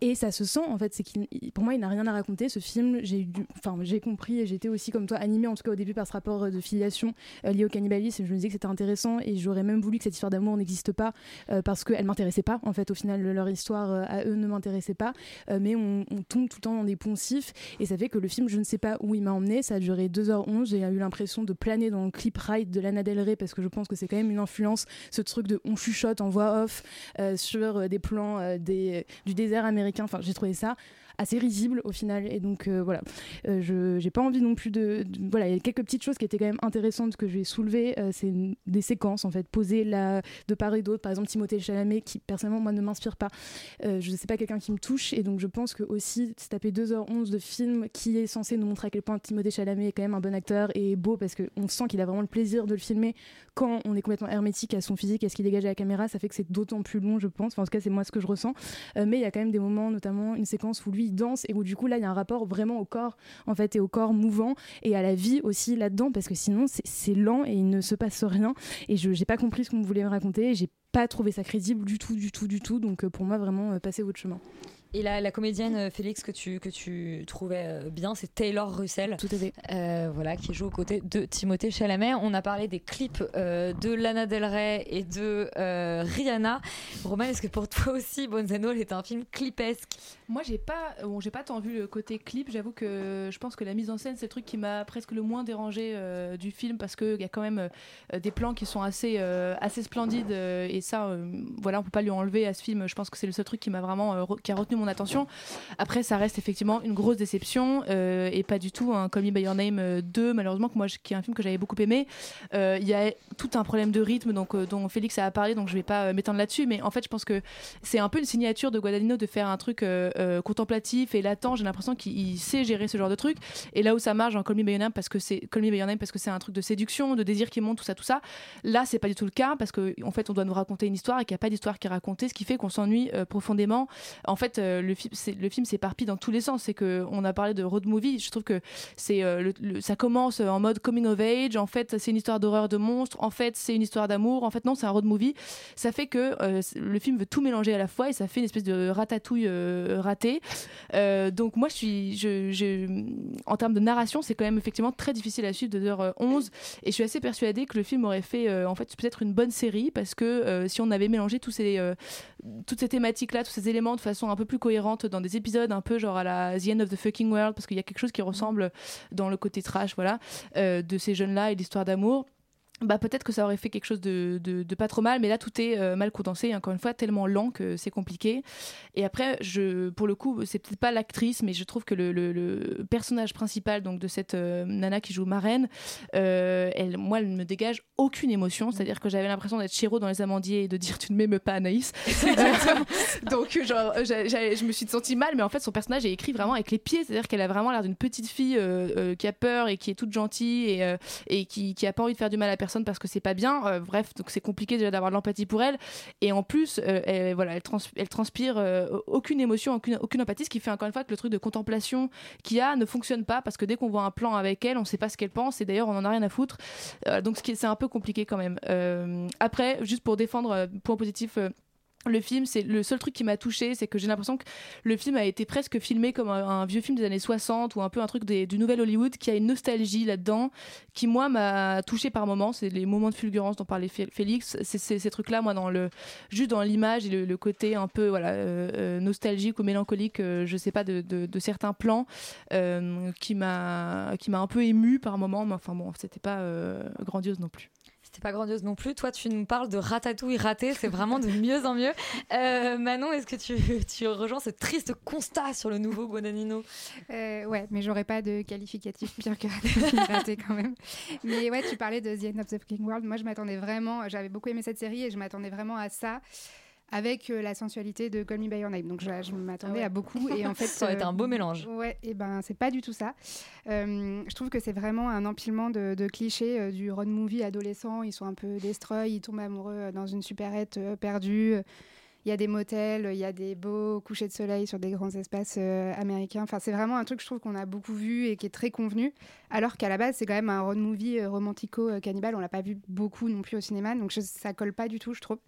et ça se sent en fait. C'est qu'il, il- pour moi, il n'a rien à raconter. Ce film, j'ai enfin, j'ai compris et j'étais aussi comme toi animée en tout cas au début par ce rapport de filiation filiation euh, liée au cannibalisme. Je me disais que c'était intéressant et j'aurais même voulu que cette histoire d'amour n'existe pas euh, parce qu'elle m'intéressait pas. En fait, au final, leur histoire euh, à eux ne m'intéressait pas. Mais on, tombe tout le temps dans des poncifs et ça fait que le film, je ne sais pas où il m'a emmené. Ça a duré 2h11. J'ai eu l'impression de planer dans le clip Ride de Lana Del Rey parce que je pense que c'est quand même une influence, ce truc de on chuchote en voix off sur des plans du désert américain. Enfin, j'ai trouvé ça assez risible au final. Et donc euh, voilà. Euh, je j'ai pas envie non plus de, voilà il y a quelques petites choses qui étaient quand même intéressantes que je vais soulever. Euh, c'est des séquences en fait. Posées là de part et d'autre. Par exemple Timothée Chalamet qui personnellement moi ne m'inspire pas. Je sais pas quelqu'un qui me touche. Et donc je pense que aussi se taper 2h11 de film qui est censé nous montrer à quel point Timothée Chalamet est quand même un bon acteur et beau parce qu'on sent qu'il a vraiment le plaisir de le filmer quand on est complètement hermétique à son physique à ce qu'il dégage à la caméra. Ça fait que c'est d'autant plus long je pense. En tout cas c'est moi ce que je ressens. Mais il y a quand même des moments notamment une séquence où lui danse et où du coup là il y a un rapport vraiment au corps en fait et au corps mouvant et à la vie aussi là-dedans parce que sinon c'est- lent et il ne se passe rien. Et je j'ai pas compris ce qu'on voulait me raconter j'ai pas trouvé ça crédible du tout du tout du tout. Donc euh, pour moi vraiment euh, passez votre chemin Et la, la comédienne euh, Félix que tu, que tu trouvais euh, bien, c'est Taylor Russell. Tout à fait. voilà, qui joue aux côtés de Timothée Chalamet. On a parlé des clips euh, de Lana Del Rey et de euh, Rihanna. Romain, est-ce que pour toi aussi, All est un film clipesque? Moi, j'ai pas, bon, j'ai pas tant vu le côté clip. J'avoue que je pense que la mise en scène, c'est le truc qui m'a presque le moins dérangé euh, du film parce qu'il y a quand même euh, des plans qui sont assez, euh, assez splendides euh, et ça, euh, voilà, on peut pas lui enlever à ce film. Je pense que c'est le seul truc qui m'a vraiment euh, re- qui a retenu attention. Après, ça reste effectivement une grosse déception euh, et pas du tout un Call Me by Your Name euh, 2, malheureusement, que moi, qui est un film que j'avais beaucoup aimé. Euh, Il y a tout un problème de rythme donc, euh, dont Félix a parlé, donc je vais pas euh, m'étendre là-dessus, mais en fait, je pense que c'est un peu une signature de Guadagnino de faire un truc euh, euh, contemplatif et latent. J'ai l'impression qu'il il sait gérer ce genre de truc. Et là où ça marche dans Call Me by Your Name, parce que c'est Call by Your Name parce que c'est un truc de séduction, de désir qui monte, tout ça, tout ça. Là, c'est pas du tout le cas parce que en fait, on doit nous raconter une histoire et qu'il n'y a pas d'histoire qui est racontée, ce qui fait qu'on s'ennuie euh, profondément. En fait, euh, le film, le film s'éparpille dans tous les sens. C'est que on a parlé de road movie. Je trouve que c'est euh, ça commence en mode coming of age. En fait, c'est une histoire d'horreur de monstres. En fait, c'est une histoire d'amour. En fait, non, c'est un road movie. Ça fait que euh, le film veut tout mélanger à la fois et ça fait une espèce de ratatouille ratée. Donc moi, je suis, je, en termes de narration, c'est quand même effectivement très difficile à suivre de 2h11 et je suis assez persuadée que le film aurait fait en fait peut-être une bonne série parce que si on avait mélangé tous ces, toutes ces thématiques-là, tous ces éléments de façon un peu plus cohérente dans des épisodes un peu genre à la The End of the Fucking World parce qu'il y a quelque chose qui ressemble dans le côté trash, voilà, euh, de ces jeunes-là et l'histoire d'amour bah peut-être que ça aurait fait quelque chose de, de, de pas trop mal, mais là tout est euh, mal condensé, et encore une fois tellement lent que c'est compliqué. Et après, je, pour le coup, c'est peut-être pas l'actrice, mais je trouve que le, le- le personnage principal donc de cette euh, nana qui joue marraine, euh, elle, moi, elle ne me dégage aucune émotion. C'est-à-dire que j'avais l'impression d'être Chéro dans les Amandiers et de dire tu ne m'aimes pas Anaïs. donc genre, j'ai- j'ai- je me suis sentie mal, mais en fait son personnage est écrit vraiment avec les pieds, c'est-à-dire qu'elle a vraiment l'air d'une petite fille euh, euh, qui a peur et qui est toute gentille et, euh, et qui, qui a pas envie de faire du mal à personne parce que c'est pas bien. Euh, bref, donc c'est compliqué déjà d'avoir de l'empathie pour elle. Et en plus, euh, elle, voilà, elle, trans- elle transpire euh, aucune émotion, aucune, aucune empathie, ce qui fait encore une fois que le truc de contemplation qu'il y a ne fonctionne pas parce que dès qu'on voit un plan avec elle, on sait pas ce qu'elle pense et d'ailleurs on en a rien à foutre. Donc c'est un peu compliqué quand même. Après, juste pour défendre point positif. Le film, c'est le seul truc qui m'a touché, c'est que j'ai l'impression que le film a été presque filmé comme un, vieux film des années 60 ou un peu un truc du nouvel Hollywood qui a une nostalgie là-dedans qui moi m'a touché par moments. C'est les moments de fulgurance dont parlait Fé- Félix. C'est ces trucs-là, moi, juste dans l'image et le, côté un peu voilà euh, euh, nostalgique ou mélancolique, euh, je sais pas de, certains plans euh, qui m'a un peu ému par moments. Mais enfin bon, c'était pas grandiose non plus. C'était pas grandiose non plus. Toi, tu nous parles de ratatouille raté, c'est vraiment de mieux en mieux. Euh, Manon, est-ce que tu, rejoins ce triste constat sur le nouveau Guadagnino Euh, ouais, mais j'aurais pas de qualificatif pire que raté, raté quand même. Mais ouais, tu parlais de The End of the Fucking World. Moi, je m'attendais vraiment, j'avais beaucoup aimé cette série et je m'attendais vraiment à ça avec euh, la sensualité de Call Me By Your Name. Donc je, je m'attendais Ah ouais. à beaucoup et en fait Ça aurait été un beau mélange. Ouais, et ben c'est pas du tout ça. Euh, je trouve que c'est vraiment un empilement de, de clichés euh, du road movie adolescent. Ils sont un peu destroy, ils tombent amoureux euh, dans une supérette euh, perdue. Il y a des motels, il y a des beaux couchers de soleil sur des grands espaces euh, américains. Enfin, c'est vraiment un truc, je trouve, qu'on a beaucoup vu et qui est très convenu. Alors qu'à la base, c'est quand même un road movie euh, romantico-cannibale. On l'a pas vu beaucoup non plus au cinéma, donc je- ça colle pas du tout, je trouve.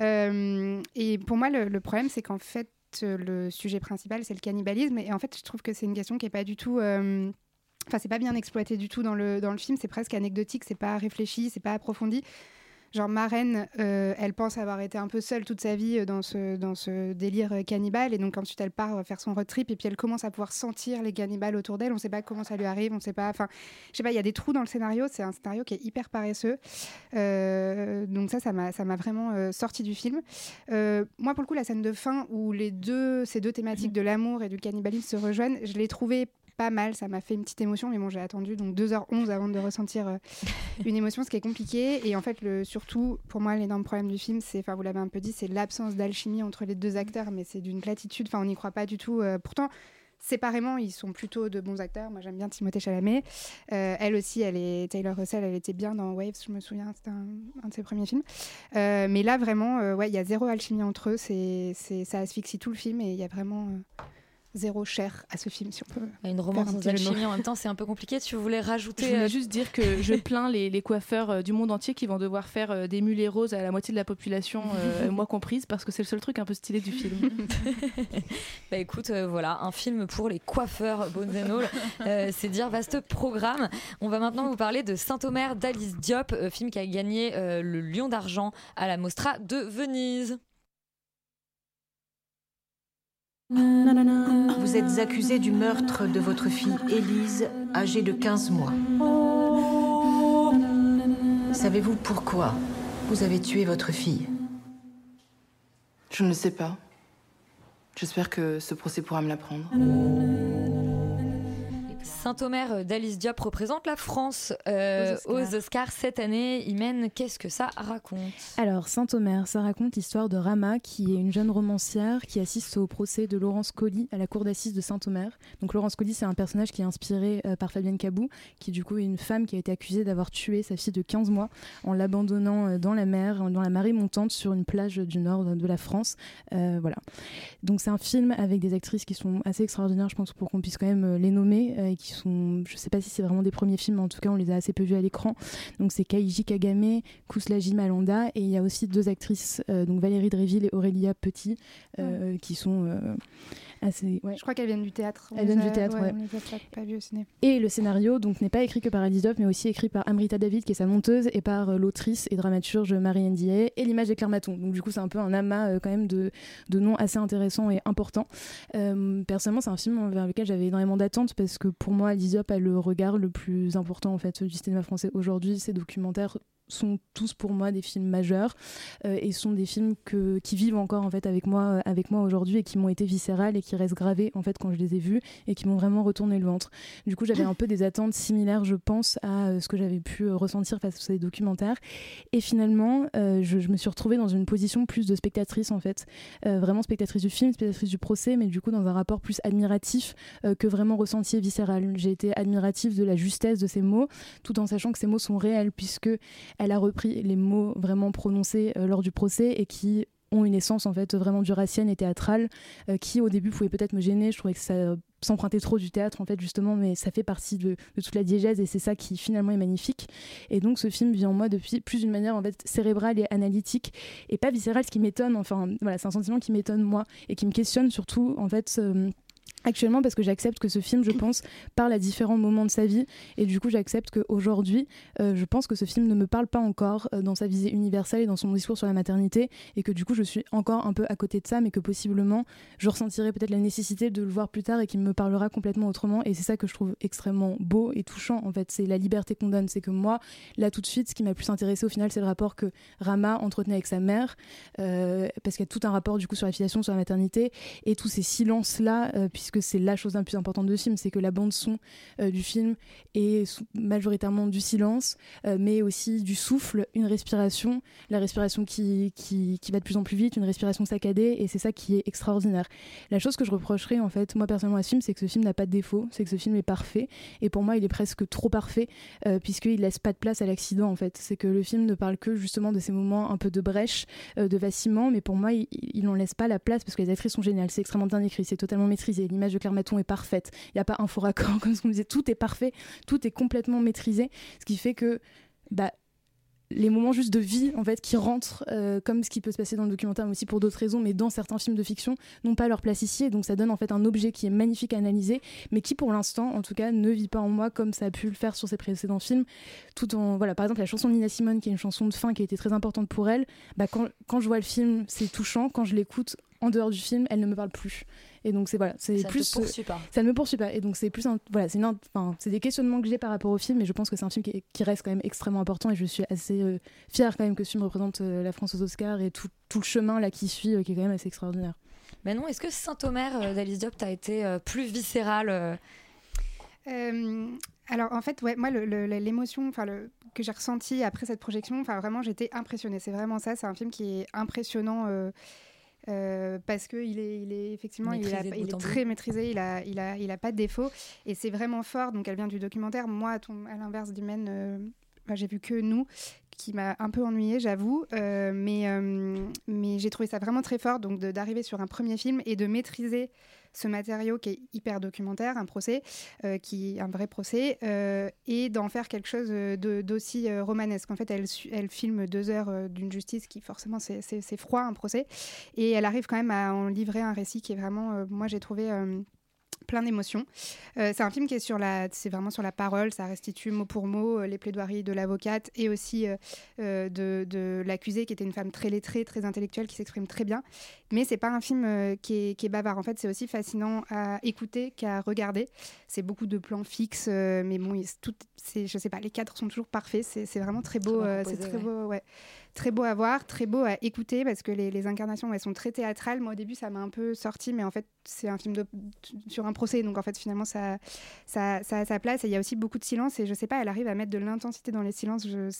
Euh, et pour moi, le, le problème, c'est qu'en fait, euh, le sujet principal, c'est le cannibalisme. Et en fait, je trouve que c'est une question qui est pas du tout. euh, Enfin, c'est pas bien exploité du tout dans le, dans le film, c'est presque anecdotique, c'est pas réfléchi, c'est pas approfondi. Genre, Marraine, euh, elle pense avoir été un peu seule toute sa vie euh, dans ce, dans ce délire euh, cannibale, et donc ensuite elle part faire son road trip, et puis elle commence à pouvoir sentir les cannibales autour d'elle. On sait pas comment ça lui arrive, on sait pas. Enfin, je sais pas, il y a des trous dans le scénario, c'est un scénario qui est hyper paresseux. Euh, donc, ça, ça m'a ça m'a vraiment euh, sorti du film. Moi, pour le coup, la scène de fin où les deux, ces deux thématiques de l'amour et du cannibalisme se rejoignent, je l'ai trouvée pas mal, ça m'a fait une petite émotion, mais bon, j'ai attendu donc 2h11 avant de ressentir euh, une émotion, ce qui est compliqué. Et en fait, le, surtout, pour moi, l'énorme problème du film, c'est, enfin, vous l'avez un peu dit, c'est l'absence d'alchimie entre les deux acteurs, mais c'est d'une platitude, enfin, on n'y croit pas du tout. Euh, pourtant, séparément, ils sont plutôt de bons acteurs. Moi, j'aime bien Timothée Chalamet. Euh, elle aussi, elle est Taylor Russell, elle était bien dans Waves, je me souviens, c'était un, de ses premiers films. Mais là, vraiment, ouais, il y a zéro alchimie entre eux. C'est, ça asphyxie tout le film et il y a vraiment zéro chair à ce film, si on peut. Une romance un sans mots. alchimie en même temps, c'est un peu compliqué. Tu voulais rajouter. Je voulais euh, juste dire que je plains les, les coiffeurs euh, du monde entier qui vont devoir faire euh, des mulets roses à la moitié de la population, euh, moi comprise, parce que c'est le seul truc un peu stylé du film. Bah écoute, euh, voilà, un film pour les coiffeurs Bones and All. Euh, c'est dire vaste programme. On va maintenant vous parler de Saint-Omer d'Alice Diop, film qui a gagné le Lion d'argent à la Mostra de Venise. Vous êtes accusé du meurtre de votre fille Élise, âgée de 15 mois. Savez-vous pourquoi vous avez tué votre fille? Je ne sais pas. J'espère que ce procès pourra me l'apprendre. Saint-Omer euh, d'Alice Diop représente la France euh, Aux aux, Oscars. Cette année. Imen, qu'est-ce que ça raconte? Alors, Saint-Omer, ça raconte l'histoire de Rama, qui est une jeune romancière qui assiste au procès de Laurence Colli à la cour d'assises de Saint-Omer. Donc, Laurence Colli, c'est un personnage qui est inspiré euh, par Fabienne Cabou, qui du coup est une femme qui a été accusée d'avoir tué sa fille de 15 mois en l'abandonnant euh, dans la mer, dans la marée montante sur une plage du nord de la France. Voilà. Donc, c'est un film avec des actrices qui sont assez extraordinaires, je pense, pour qu'on puisse quand même les nommer, et qui sont, je sais pas si c'est vraiment des premiers films, mais en tout cas, on les a assez peu vus à l'écran. Donc, c'est Kaiji Kagame, Kouslaji Malanda, et il y a aussi deux actrices, euh, donc Valérie Dréville et Aurélia Petit, euh, qui sont euh, assez. ouais. Je crois qu'elles viennent du théâtre. Viennent a- du théâtre, ouais. Pas, au ciné. Et le scénario donc n'est pas écrit que par Alice Diop, mais aussi écrit par Amrita David, qui est sa monteuse, et par euh, l'autrice et dramaturge Marie Ndiaye, et l'image de Claire Maton. Donc du coup, c'est un peu un amas euh, quand même de, de noms assez intéressants et importants. Euh, personnellement, c'est un film vers lequel j'avais énormément d'attentes parce que pour moi, Alice Diop a le regard le plus important en fait du cinéma français aujourd'hui. Ses documentaires sont tous pour moi des films majeurs euh, et sont des films que, qui vivent encore en fait avec moi euh, avec moi aujourd'hui et qui m'ont été viscérales et qui restent gravés en fait quand je les ai vus et qui m'ont vraiment retourné le ventre. Du coup, j'avais un peu des attentes similaires, je pense, à euh, ce que j'avais pu ressentir face à ces documentaires. Et finalement, je, me suis retrouvée dans une position plus de spectatrice en fait, vraiment spectatrice du film, spectatrice du procès, mais du coup dans un rapport plus admiratif que vraiment ressenti et viscéral. J'ai été admirative de la justesse de ces mots, tout en sachant que ces mots sont réels puisque elle a repris les mots vraiment prononcés euh, lors du procès et qui ont une essence en fait vraiment duracienne et théâtrale euh, qui au début pouvait peut-être me gêner. Je trouvais que ça euh, s'empruntait trop du théâtre en fait justement mais ça fait partie de, toute la diégèse et c'est ça qui finalement est magnifique. Et donc ce film vit en moi depuis plus d'une manière en fait cérébrale et analytique et pas viscérale ce qui m'étonne enfin voilà c'est un sentiment qui m'étonne moi et qui me questionne surtout en fait actuellement parce que j'accepte que ce film, je pense, parle à différents moments de sa vie. Et du coup j'accepte qu'aujourd'hui, euh, je pense que ce film ne me parle pas encore euh, dans sa visée universelle et dans son discours sur la maternité. Et que du coup je suis encore un peu à côté de ça mais que possiblement je ressentirai peut-être la nécessité de le voir plus tard et qu'il me parlera complètement autrement. Et c'est ça que je trouve extrêmement beau et touchant en fait, c'est la liberté qu'on donne, c'est que moi là tout de suite ce qui m'a plus intéressé au final c'est le rapport que Rama entretenait avec sa mère euh, parce qu'il y a tout un rapport du coup sur la filiation, sur la maternité et tous ces silences là puisque c'est la chose la plus importante du film, c'est que la bande son euh, du film est majoritairement du silence, euh, mais aussi du souffle, une respiration, la respiration qui, qui, qui va de plus en plus vite, une respiration saccadée, et c'est ça qui est extraordinaire. La chose que je reprocherais en fait, moi personnellement à ce film, c'est que ce film n'a pas de défaut, c'est que ce film est parfait, et pour moi il est presque trop parfait, euh, puisqu'il laisse pas de place à l'accident en fait. C'est que le film ne parle que justement de ces moments un peu de brèche, euh, de vacillement, mais pour moi il, il n'en laisse pas la place parce que les actrices sont géniales, c'est extrêmement bien écrit, c'est totalement maîtrisé, l'image de Claire Maton est parfaite, il n'y a pas un faux raccord comme ce qu'on disait, tout est parfait, tout est complètement maîtrisé, ce qui fait que bah, les moments juste de vie en fait qui rentrent euh, comme ce qui peut se passer dans le documentaire mais aussi pour d'autres raisons mais dans certains films de fiction n'ont pas leur place ici. Et donc ça donne en fait un objet qui est magnifique à analyser mais qui pour l'instant en tout cas ne vit pas en moi comme ça a pu le faire sur ses précédents films. Tout en voilà par exemple la chanson de Nina Simone qui est une chanson de fin qui a été très importante pour elle. Bah, quand je vois le film c'est touchant. Quand je l'écoute en dehors du film elle ne me parle plus et donc c'est voilà c'est Ça ne te plus poursuit pas. ça ne me poursuit pas et donc c'est plus un, voilà c'est enfin c'est des questionnements que j'ai par rapport au film et je pense que c'est un film qui, est- qui reste quand même extrêmement important et je suis assez euh, fière quand même que ce film représente euh, la France aux Oscars et tout, tout le chemin là qui suit euh, qui est quand même assez extraordinaire Manon, est-ce que Saint-Omer euh, d'Alice Diop t'a été euh, plus viscéral euh, Euh, alors en fait, ouais, moi, l'émotion enfin, le- que j'ai ressentie après cette projection, enfin vraiment, j'étais impressionnée. C'est vraiment ça. C'est un film qui est impressionnant. Euh, parce que il est, il est effectivement il, a- est très maîtrisé, il a, il a, il a pas de défaut et c'est vraiment fort. Donc elle vient du documentaire. Moi, à, l'inverse d'Imen, euh, bah, j'ai vu que nous, qui m'a un peu ennuyée, j'avoue. Euh, mais euh, mais j'ai trouvé ça vraiment très fort. Donc d'arriver sur un premier film et de maîtriser ce matériau qui est hyper documentaire, un procès, euh, qui un vrai procès, euh, et d'en faire quelque chose euh, d'aussi euh, romanesque. En fait, elle, elle filme deux heures d'une justice qui forcément c'est- froid un procès, et elle arrive quand même à en livrer un récit qui est vraiment, moi j'ai trouvé plein d'émotions. Euh, c'est un film qui est sur la, c'est vraiment sur la parole, ça restitue mot pour mot euh, les plaidoiries de l'avocate et aussi euh, de, de l'accusé qui était une femme très lettrée, très intellectuelle, qui s'exprime très bien. Mais c'est pas un film qui, est, qui est bavard. En fait, c'est aussi fascinant à écouter qu'à regarder. C'est beaucoup de plans fixes, mais bon, tout, c'est, je sais pas, les cadres sont toujours parfaits. C'est, c'est vraiment très beau. c'est très beau, ouais. Très beau à voir, très beau à écouter parce que les, incarnations elles sont très théâtrales. Moi au début ça m'a un peu sorti, mais en fait c'est un film sur un procès, donc en fait finalement ça, a sa place. Et il y a aussi beaucoup de silence et je sais pas, elle arrive à mettre de l'intensité dans les silences. Je,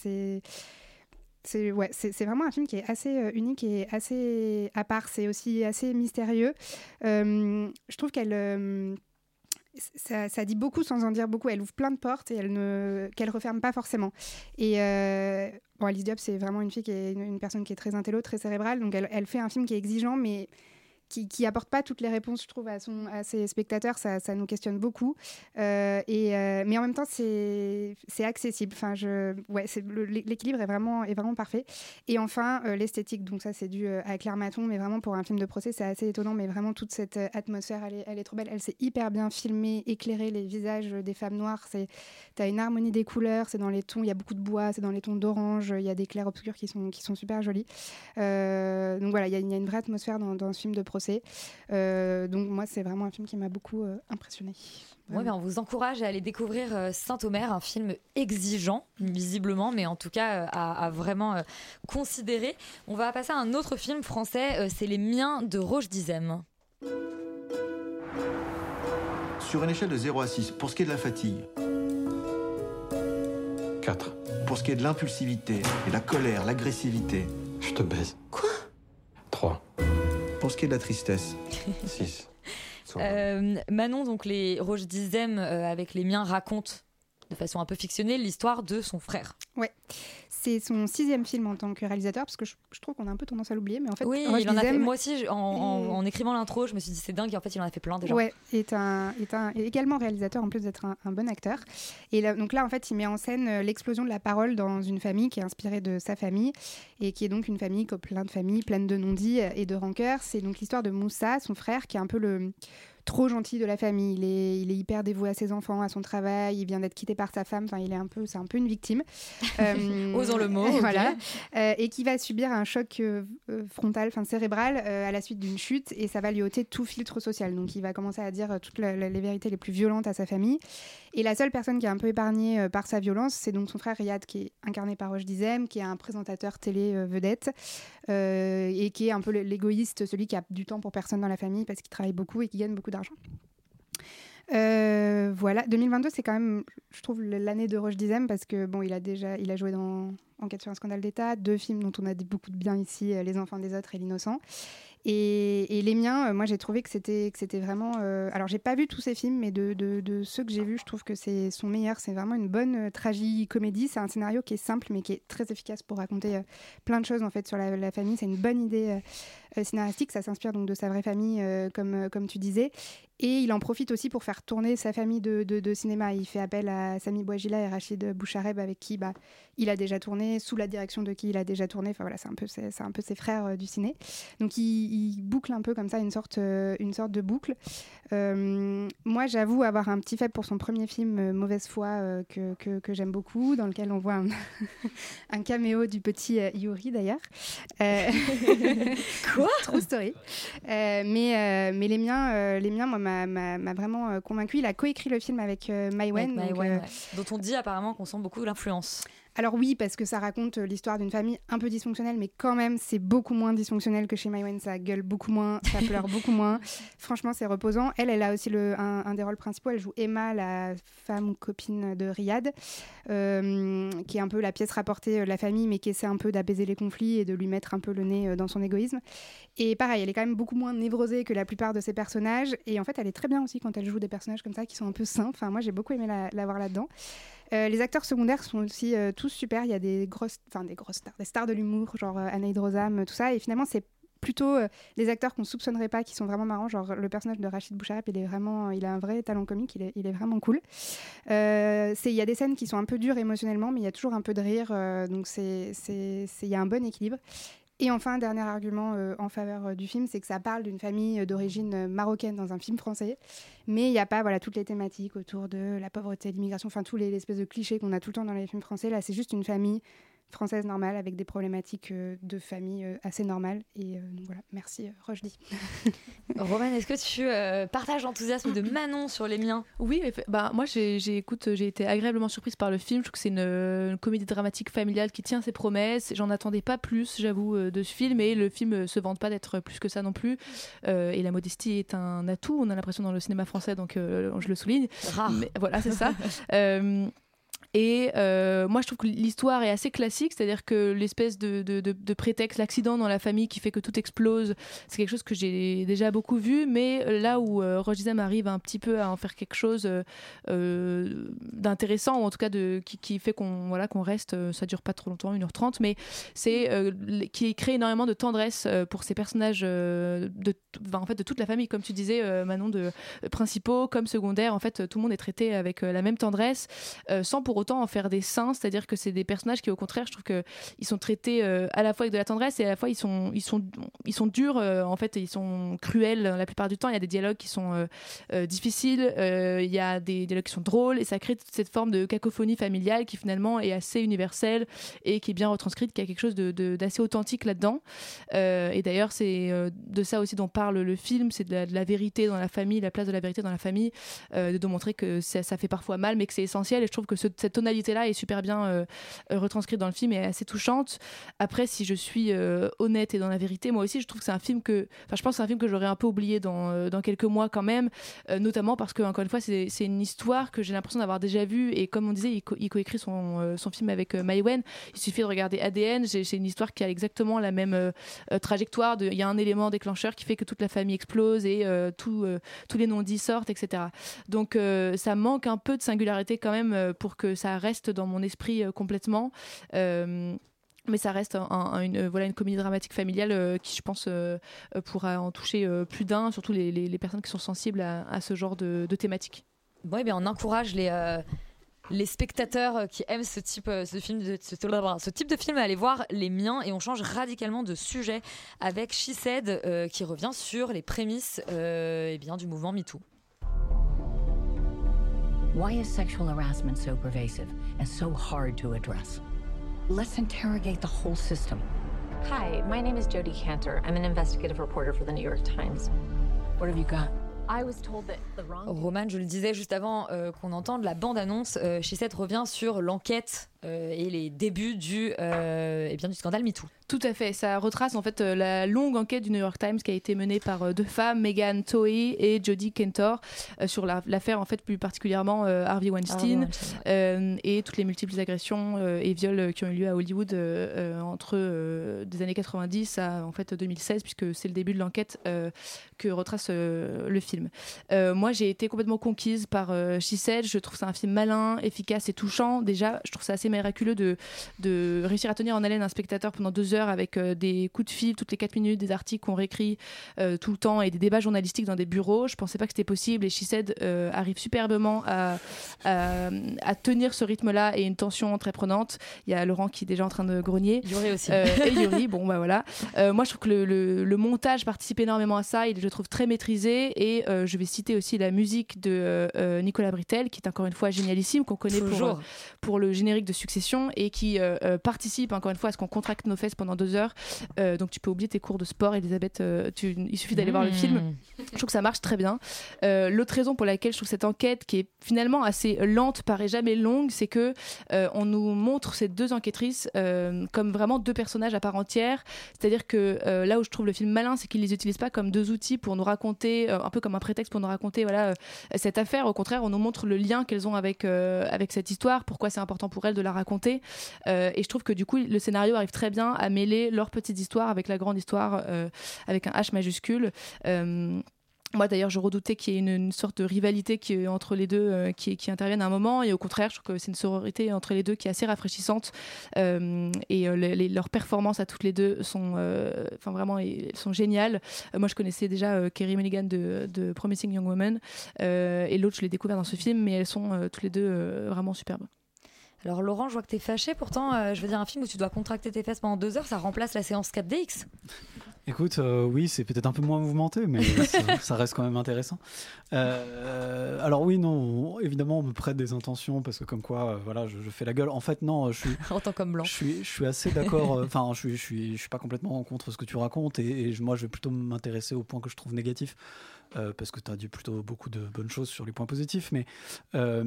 c'est, ouais, vraiment un film qui est assez euh, unique et assez à part. C'est aussi assez mystérieux. Euh, je trouve qu'elle euh, ça, dit beaucoup sans en dire beaucoup. Elle ouvre plein de portes et elle ne qu'elle referme pas forcément. Et euh, bon, Alice Diop, c'est vraiment une fille qui est une, personne qui est très intello, très cérébrale. Donc elle fait un film qui est exigeant, mais qui, qui apporte pas toutes les réponses, je trouve, à, ses spectateurs. Ça, nous questionne beaucoup. Euh, euh, mais en même temps, c'est accessible. L'équilibre est vraiment, parfait. Et enfin, euh, l'esthétique. Donc ça, c'est dû à Claire Maton, mais vraiment pour un film de procès, c'est assez étonnant. Mais vraiment, toute cette atmosphère, elle est, trop belle. Elle s'est hyper bien filmée, éclairée les visages des femmes noires. C'est, t'as une harmonie des couleurs. C'est dans les tons. Il y a beaucoup de bois. C'est dans les tons d'orange. Il y a des clairs obscurs qui sont, super jolis. Donc voilà, il y, a- il y a une vraie atmosphère dans, dans ce film de procès. Euh, donc moi, c'est vraiment un film qui m'a beaucoup euh, impressionnée. Ouais, ben, on vous encourage à aller découvrir euh, Saint-Omer, un film exigeant, visiblement, mais en tout cas à, à vraiment euh, considérer. On va passer à un autre film français, euh, c'est Les Miens de Roche Dizem. Sur une échelle de 0 à 6, pour ce qui est de la fatigue 4. Pour ce qui est de l'impulsivité et la colère, l'agressivité. Je te baise. Quoi? 3. Pour ce qui est de la tristesse 6. Euh, Manon, donc les Roche Dizem, euh, avec Les Miens, racontent de façon un peu fictionnelle l'histoire de son frère. Ouais, c'est son sixième film en tant que réalisateur, parce que je, je trouve qu'on a un peu tendance à l'oublier, mais en fait, Oui, Roche il en a fait, moi aussi, je- en, en- est- en écrivant l'intro, je me suis dit c'est dingue, et en fait il en a fait plein déjà. Ouais, est, un, est, un, est également réalisateur en plus d'être un, un bon acteur. Et là, donc là, en fait, il met en scène euh, l'explosion de la parole dans une famille qui est inspirée de sa famille et qui est donc une famille comme plein de familles, pleine de non-dits et de rancœurs. C'est donc l'histoire de Moussa, son frère, qui est un peu le trop gentil de la famille. Il est, il est hyper dévoué à ses enfants, à son travail. Il vient d'être quitté par sa femme. Enfin, il est un peu, c'est un peu une victime. Euh, Osons le mot. Voilà. Euh, et qui va subir un choc euh, euh, frontal, enfin cérébral, à la suite d'une chute, et ça va lui ôter tout filtre social. Donc il va commencer à dire toutes la- la- les vérités les plus violentes à sa famille. Et la seule personne qui est un peu épargnée par sa violence, c'est donc son frère Riyad, qui est incarné par Roche Dizem, qui est un présentateur télé vedette, et qui est un peu l'égoïste, celui qui a du temps pour personne dans la famille parce qu'il travaille beaucoup et qui gagne beaucoup Euh, voilà, 2022, c'est quand même, je trouve, l'année de Roche Dizem parce que bon, il a déjà, il a joué dans Enquête sur un scandale d'État, deux films dont on a dit beaucoup de bien ici, euh, Les enfants des autres et L'innocent. Et, les miens, euh, moi, j'ai trouvé que c'était que c'était vraiment. alors, j'ai pas vu tous ces films, mais de, de- de ceux que j'ai vus, je trouve que c'est son meilleur. C'est vraiment une bonne euh, tragicomédie. C'est un scénario qui est simple, mais qui est très efficace pour raconter plein de choses en fait sur la, famille. C'est une bonne idée scénaristique. Ça s'inspire donc de sa vraie famille, euh, comme, euh, comme tu disais. Et il en profite aussi pour faire tourner sa famille de, de- de cinéma. Il fait appel à Sami Bouajila et Rachid Bouchareb, avec qui bah, il a déjà tourné, sous la direction de qui il a déjà tourné. Enfin voilà, c'est un peu, c'est un peu ses frères euh, du ciné. Donc il, il boucle un peu comme ça une sorte, euh, une sorte de boucle. Euh, moi, j'avoue avoir un petit faible pour son premier film, euh, Mauvaise foi, euh, que, que, que j'aime beaucoup, dans lequel on voit un, un caméo du petit euh, Yuri d'ailleurs. Euh, Quoi True story. Euh, mais, euh, mais les miens, euh, les miens, moi, m'a- vraiment convaincu. Il a coécrit le film avec Mai Wen. Donc, ouais. Dont on dit apparemment qu'on sent beaucoup l'influence. Alors oui, parce que ça raconte euh, l'histoire d'une famille un peu dysfonctionnelle, mais quand même, c'est beaucoup moins dysfonctionnel que chez Maïwen. Ça gueule beaucoup moins, ça pleure beaucoup moins. Franchement, c'est reposant. Elle, elle a aussi le, un, un des rôles principaux. Elle joue Emma, la femme ou copine de Riyad, euh, qui est un peu la pièce rapportée euh, de la famille, mais qui essaie un peu d'apaiser les conflits et de lui mettre un peu le nez dans son égoïsme. Et pareil, elle est quand même beaucoup moins névrosée que la plupart de ses personnages. Et en fait, elle est très bien aussi quand elle joue des personnages comme ça qui sont un peu sains. Enfin, moi, j'ai beaucoup aimé la, la voir là-dedans. Euh, les acteurs secondaires sont aussi euh, tous super. Il y a des grosses, enfin des grosses stars, des stars de l'humour, genre euh, Anaïd Rosam, tout ça. Et finalement, c'est plutôt euh, des acteurs qu'on soupçonnerait pas, qui sont vraiment marrants. Genre le personnage de Rachid Boucharab, il est vraiment, il a un vrai talent comique. Il est, vraiment cool. Euh, il y a des scènes qui sont un peu dures émotionnellement, mais il y a toujours un peu de rire. euh, donc c'est- il y a un bon équilibre. Et enfin, dernier argument euh, en faveur euh, du film, c'est que ça parle d'une famille euh, d'origine marocaine dans un film français, mais il n'y a pas voilà, toutes les thématiques autour de la pauvreté, l'immigration, enfin tous les espèces de clichés qu'on a tout le temps dans les films français. Là, c'est juste une famille française normale avec des problématiques euh, de famille euh, assez normales. Et euh, voilà, merci euh, Rochdy. Roman, est-ce que tu euh, partages l'enthousiasme de Manon sur les miens? Oui, bah, moi j'ai, j'ai- écoute, j'ai été agréablement surprise par le film. Je trouve que c'est une, une comédie dramatique familiale qui tient ses promesses. J'en attendais pas plus, j'avoue, de ce film. Et le film se vante pas d'être plus que ça non plus. Euh, et la modestie est un atout, on a l'impression, dans le cinéma français, donc euh, je le souligne. Rare. Mais, voilà, c'est ça. Euh, et euh, moi, je trouve que l'histoire est assez classique, c'est-à-dire que l'espèce de, prétexte, l'accident dans la famille qui fait que tout explose, c'est quelque chose que j'ai déjà beaucoup vu, mais là où euh, arrive un petit peu à en faire quelque chose euh, euh, d'intéressant, ou en tout cas de, qui, fait qu'on voilà, qu'on reste, euh, ça dure pas trop longtemps, 1h30, mais c'est euh, qui crée énormément de tendresse euh, pour ces personnages euh, de, en fait, de toute la famille, comme tu disais, euh, Manon, de euh, principaux comme secondaires, en fait, tout le monde est traité avec euh, la même tendresse, euh, sans pour autant en faire des saints, c'est-à-dire que c'est des personnages qui, au contraire, je trouve que ils sont traités euh, à la fois avec de la tendresse et à la fois ils sont, ils sont, ils sont durs, euh, en fait, ils sont cruels la plupart du temps. Il y a des dialogues qui sont euh, difficiles, il y a des dialogues qui sont drôles et ça crée toute cette forme de cacophonie familiale qui finalement est assez universelle et qui est bien retranscrite, qui a quelque chose d'assez authentique là-dedans. Et d'ailleurs, c'est de ça aussi dont parle le film, c'est de la, vérité dans la famille, la place de la vérité dans la famille, de montrer que ça, fait parfois mal, mais que c'est essentiel. Et je trouve que ce- cette tonalité-là est super bien euh, euh, retranscrite dans le film et assez touchante. Après, si je suis euh, honnête et dans la vérité, moi aussi, je trouve que c'est un film que, enfin, je pense que c'est un film que j'aurais un peu oublié dans, dans quelques mois quand même, notamment parce que encore une fois, c'est une histoire que j'ai l'impression d'avoir déjà vue. Et comme on disait, il, co- il coécrit son, son film avec euh, Mai Wen. Il suffit de regarder ADN. C'est une histoire qui a exactement la même trajectoire. Il y a un élément déclencheur qui fait que toute la famille explose et tout, tous les non-dits sortent, etc. Donc ça manque un peu de singularité quand même pour que ça reste dans mon esprit euh, complètement. Euh, mais ça reste un- un- une, euh, voilà, une comédie dramatique familiale qui, je pense, pourra en toucher plus d'un, surtout les, personnes qui sont sensibles à, ce genre de, de thématique. Bon, eh bien, on encourage les, spectateurs qui aiment ce type, ce, film de, ce, type de film à aller voir les miens et on change radicalement de sujet avec She Said qui revient sur les prémices euh, eh bien, du mouvement MeToo. Why is sexual harassment so pervasive and so hard to address? Let's interrogate the whole system. Hi, my name is Jodie Cantor. I'm an investigative reporter for the New York Times. What have you got? I was told that the wrong. Roman, je le disais juste avant euh, qu'on entende la bande-annonce, euh, revient sur l'enquête et les débuts du, euh, eh bien, du scandale MeToo. Tout à fait. Ça retrace en fait euh, la longue enquête du New York Times qui a été menée par euh, deux femmes, Megan Toey et Jodie Kentor, euh, sur la- l'affaire en fait plus particulièrement euh, Harvey Weinstein, Harvey Weinstein, euh, et toutes les multiples agressions euh, et viols euh, qui ont eu lieu à Hollywood euh, euh, entre euh, des années 90 à en fait 2016 puisque c'est le début de l'enquête euh, que retrace euh, le film. Euh, moi, j'ai été complètement conquise par euh, She Said. Je trouve c'est un film malin, efficace et touchant. Déjà, je trouve ça assez miraculeux de, de réussir à tenir en haleine un spectateur pendant deux heures avec euh, des coups de fil toutes les quatre minutes, des articles qu'on réécrit euh, tout le temps et des débats journalistiques dans des bureaux. Je pensais pas que c'était possible et She Said euh, arrive superbement à, à, à tenir ce rythme-là et une tension très prenante. Il y a Laurent qui est déjà en train de grogner. Yuri aussi. Et Yuri, bon bah voilà. Moi je trouve que le, le- le montage participe énormément à ça, il je le trouve très maîtrisé et je vais citer aussi la musique de Nicolas Britel qui est encore une fois génialissime, qu'on connaît pour, Toujours. pour le générique de Succession et qui euh, euh, participe encore une fois à ce qu'on contracte nos fesses pendant deux heures. Euh, donc tu peux oublier tes cours de sport, Elisabeth, tu- il suffit d'aller voir le film. Je trouve que ça marche très bien. L'autre raison pour laquelle je trouve cette enquête qui est finalement assez lente paraît jamais longue, c'est que on nous montre ces deux enquêtrices comme vraiment deux personnages à part entière. C'est-à-dire que euh, là où je trouve le film malin, c'est qu'il les utilise pas comme deux outils pour nous raconter, euh, un peu comme un prétexte pour nous raconter voilà euh, cette affaire. Au contraire, on nous montre le lien qu'elles ont avec avec cette histoire, pourquoi c'est important pour elles de la raconter. Euh, et je trouve que du coup, le scénario arrive très bien à mêler leur petite histoire avec la grande histoire, euh, avec un H majuscule. Euh, moi d'ailleurs je redoutais qu'il y ait une, sorte de rivalité qui, entre les deux qui, qui intervienne à un moment. Et au contraire je trouve que c'est une sororité entre les deux qui est assez rafraîchissante. Et leurs performances à toutes les deux sont enfin vraiment elles sont géniales. Moi je connaissais déjà Kerry Mulligan de, de Promising Young Woman. Et l'autre je l'ai découvert dans ce film mais elles sont toutes les deux vraiment superbes Alors Laurent, je vois que t'es fâché. Pourtant, euh, je veux dire, un film où tu dois contracter tes fesses pendant deux heures, ça remplace la séance 4DX. Écoute, euh, oui, c'est peut-être un peu moins mouvementé, mais ça, ça reste quand même intéressant. Euh, alors oui, non, évidemment, on me prête des intentions parce que comme quoi, euh, voilà, je, je fais la gueule. En fait, non, je suis. en tant qu'homme blanc. Je suis, je suis assez d'accord. Enfin, je suis, je suis, je suis pas complètement contre ce que tu racontes et, et moi, je vais plutôt m'intéresser aux points que je trouve négatifs. Euh, parce que tu as dit plutôt beaucoup de bonnes choses sur les points positifs, mais euh,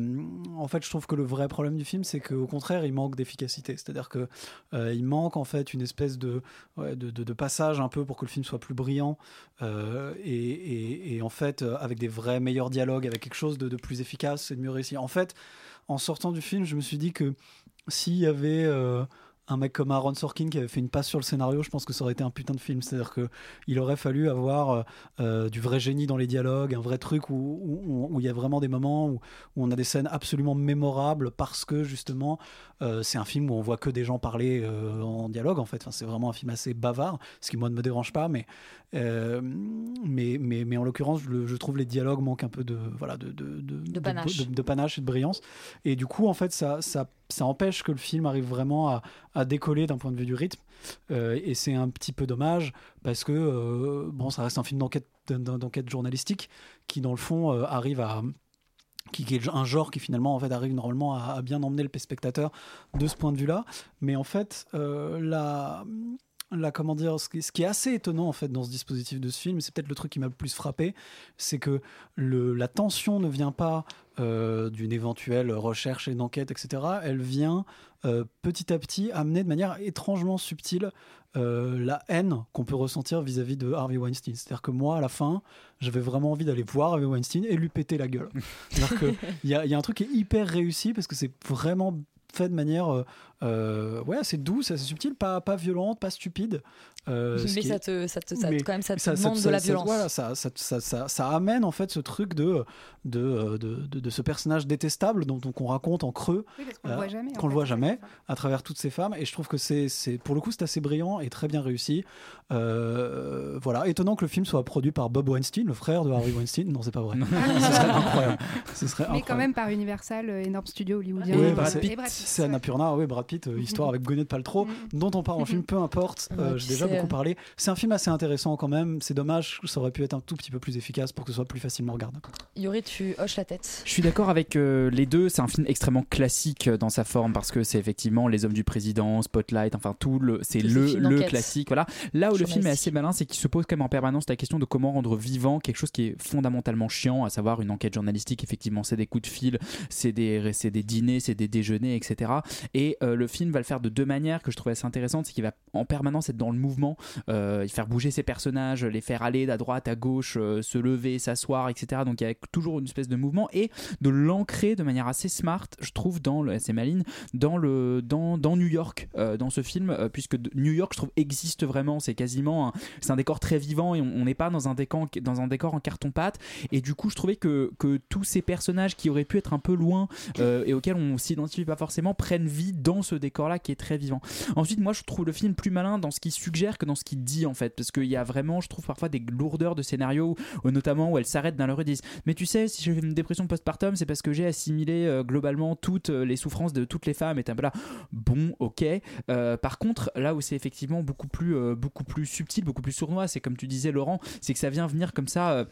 en fait, je trouve que le vrai problème du film, c'est qu'au contraire, il manque d'efficacité. C'est-à-dire que euh, il manque en fait une espèce de, de, passage un peu pour que le film soit plus brillant euh, et, en fait, avec des vrais meilleurs dialogues, avec quelque chose de, plus efficace et de mieux réussi. En fait, en sortant du film, je me suis dit que s'il y avait un mec comme Aaron Sorkin qui avait fait une passe sur le scénario, je pense que ça aurait été un putain de film. C'est-à-dire que il aurait fallu avoir euh, du vrai génie dans les dialogues, un vrai truc où il y a vraiment des moments où, on a des scènes absolument mémorables parce que justement euh, c'est un film où on voit que des gens parler euh, en dialogue en fait. C'est vraiment un film assez bavard, ce qui moi ne me dérange pas, mais euh, mais, mais, mais en l'occurrence, je, trouve les dialogues manquent un peu de voilà de, de, de, panache. de- de panache et de brillance. Et du coup, en fait, ça, ça, ça empêche que le film arrive vraiment à, à décoller d'un point de vue du rythme. Euh, et c'est un petit peu dommage parce que euh, bon, ça reste un film d'enquête d'en- d'enquête journalistique qui, dans le fond, arrive à qui, qui est un genre qui finalement en fait arrive normalement à, à bien emmener le spectateur de ce point de vue-là. Mais en fait, euh, la, la comment dire, ce qui, ce qui est assez étonnant en fait dans ce dispositif de ce film, c'est peut-être le truc qui m'a le plus frappé, c'est que le, la tension ne vient pas euh, d'une éventuelle recherche et d'enquête, etc. Elle vient euh, petit à petit amener de manière étrangement subtile euh, la haine qu'on peut ressentir vis-à-vis de Harvey Weinstein. C'est-à-dire que moi, à la fin, j'avais vraiment envie d'aller voir Harvey Weinstein et lui péter la gueule. Y, il y a un truc qui est hyper réussi parce que c'est vraiment fait de manière euh, euh, ouais, assez douce, assez subtile, pas, pas violente, pas stupide. euh, mais ça est- te, ça te, ça, mais quand même, ça te ça- ça- demande ça- de la ça- violence. voilà, ça, ça, ça, ça- ça amène en fait ce truc de, de, euh, de, de- de ce personnage détestable dont, dont on raconte en creux, Oui, parce qu'on le voit jamais, qu'on le voit jamais à travers toutes ces femmes. Et je trouve que c'est, c'est pour le coup, c'est assez brillant et très bien réussi. Euh, voilà, étonnant que le film soit produit par Bob Weinstein, le frère de Harvey Weinstein. Non, c'est pas vrai. ce serait incroyable. Ce serait Mais quand même par Universal, euh, énorme studio hollywoodien. Oui, euh, bah, c'est et Brad Pitt, c'est ouais. Annapurna, oui, Brad Pitt, euh, histoire avec Gwyneth Paltrow, dont on parle en film, peu importe, euh, Ouais, j'ai déjà beaucoup parlé. C'est un film assez intéressant quand même, c'est dommage, ça aurait pu être un tout petit peu plus efficace pour que ce soit plus facilement regardable. Yuri, tu hoches la tête. Je suis d'accord avec euh, les deux. C'est un film extrêmement classique dans sa forme parce que c'est effectivement Les Hommes du Président, Spotlight, enfin tout le, c'est le, le classique. Voilà. Là où le film est assez malin, c'est qu'il se pose quand même en permanence la question de comment rendre vivant quelque chose qui est fondamentalement chiant, à savoir une enquête journalistique. Effectivement, c'est des coups de fil, c'est des, c'est des dîners, c'est des déjeuners, etc. Et euh, le film va le faire de deux manières que je trouve assez intéressantes. C'est qu'il va en permanence être dans le mouvement, euh, faire bouger ses personnages, les faire aller à droite, à gauche, euh, se lever, s'asseoir, etc. Donc il y a toujours une espèce de mouvement et de l'ancrer de manière assez smart, je trouve, dans le, c'est Maline, dans le, dans, New York, euh, dans ce film, puisque New York, je trouve, existe vraiment. C'est quasiment, c'est un décor très vivant et on n'est pas dans un décor, dans un décor en carton pâte. Et du coup, je trouvais que, que tous ces personnages qui auraient pu être un peu loin et auxquels on s'identifie pas forcément prennent vie dans ce décor-là qui est très vivant. Ensuite, moi, je trouve le film plus malin dans ce qu'il suggère que dans ce qu'il dit en fait, parce qu'il y a vraiment, je trouve parfois des lourdeurs de scénario, où- notamment où elles s'arrêtent dans leur disent Mais tu sais, si j'ai une dépression postpartum, c'est parce que j'ai assimilé euh, globalement toutes euh, les souffrances de toutes les femmes. Et un peu là, bon, ok. Euh, par contre, là où c'est effectivement beaucoup plus, euh, beaucoup plus subtil, beaucoup plus sournois, c'est comme tu disais, Laurent, c'est que ça vient venir comme ça.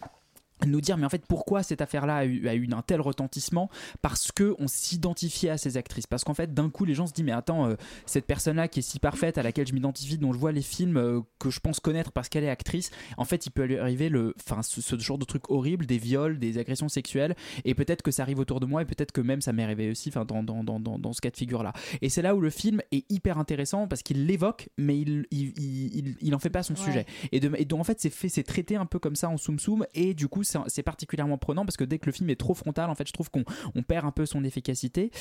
Nous dire mais en fait pourquoi cette affaire-là a eu, a eu un tel retentissement? Parce que on s'identifiait à ces actrices. Parce qu'en fait d'un coup les gens se disent mais attends euh, cette personne-là qui est si parfaite à laquelle je m'identifie dont je vois les films euh, que je pense connaître parce qu'elle est actrice en fait il peut lui arriver le enfin ce, ce genre de truc horrible des viols des agressions sexuelles et peut-être que ça arrive autour de moi et peut-être que même ça m'est arrivé aussi enfin dans, dans, dans, dans, dans ce cas de figure là et c'est là où le film est hyper intéressant parce qu'il l'évoque mais il il, il, il, il en fait pas son Ouais. sujet. Et, de, et donc en fait c'est fait c'est traité un peu comme ça en soum soum et du coup c'est particulièrement prenant parce que dès que le film est trop frontal en fait je trouve qu'on on perd un peu son efficacité.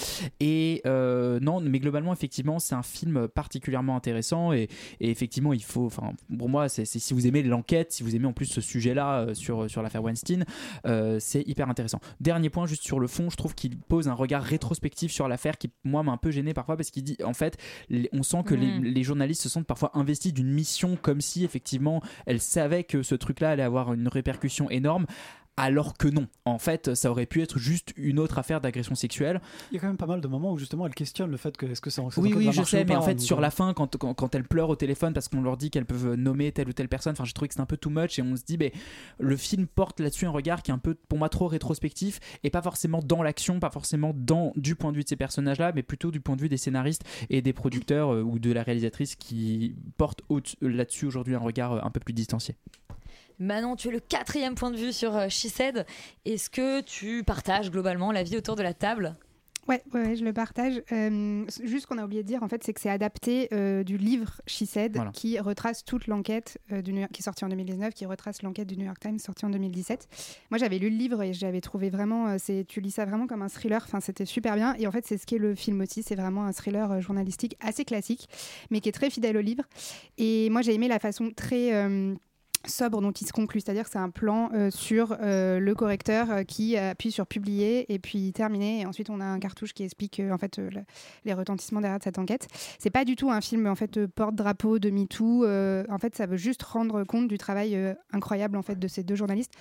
Et euh, non mais globalement effectivement c'est un film particulièrement intéressant et, et effectivement il faut enfin pour moi c'est si vous aimez l'enquête si vous aimez en plus ce sujet là sur, sur l'affaire Weinstein euh, c'est hyper intéressant. Dernier point juste sur le fond je trouve qu'il pose un regard rétrospectif sur l'affaire qui moi m'a un peu gêné parfois parce qu'il dit en fait on sent que les, les journalistes se sentent parfois investis d'une mission comme si effectivement elle savait que ce truc là allait avoir une répercussion énorme alors que non. En fait, ça aurait pu être juste une autre affaire d'agression sexuelle. Il y a quand même pas mal de moments où justement elle questionne le fait que est-ce que ça c'est Oui, oui, je sais, mais en fait, sur euh, la fin, quand, quand, quand elles pleurent au téléphone parce qu'on leur dit qu'elles peuvent nommer telle ou telle personne, enfin, j'ai trouvé que c'était un peu too much et on se dit, mais le film porte là-dessus un regard qui est un peu, pour moi, trop rétrospectif et pas forcément dans l'action, pas forcément dans, du point de vue de ces personnages-là, mais plutôt du point de vue des scénaristes et des producteurs euh, ou de la réalisatrice qui portent au- là-dessus aujourd'hui un regard euh, un peu plus distancié. Manon, tu es le quatrième point de vue sur euh, She Said. Est-ce que tu partages globalement la vie autour de la table? Ouais, ouais, ouais, je le partage. Euh, juste ce qu'on a oublié de dire, en fait, c'est que c'est adapté euh, du livre She Said, Voilà. qui retrace toute l'enquête euh, du New York- qui est sorti en 2019, qui retrace l'enquête du New York Times sorti en 2017. Moi, j'avais lu le livre et j'avais trouvé vraiment, euh, c'est, tu lis ça vraiment comme un thriller. Enfin, c'était super bien. Et en fait, c'est ce qu'est le film aussi. C'est vraiment un thriller euh, journalistique assez classique, mais qui est très fidèle au livre. Et moi, j'ai aimé la façon très euh, sobre dont il se conclut, c'est-à-dire que c'est un plan euh, sur euh, le correcteur euh, qui appuie sur publier et puis terminer et ensuite on a un cartouche qui explique en fait le- les retentissements derrière cette enquête. C'est pas du tout un film en fait porte-drapeau de MeToo. en fait, ça veut juste rendre compte du travail incroyable en fait de ces deux journalistes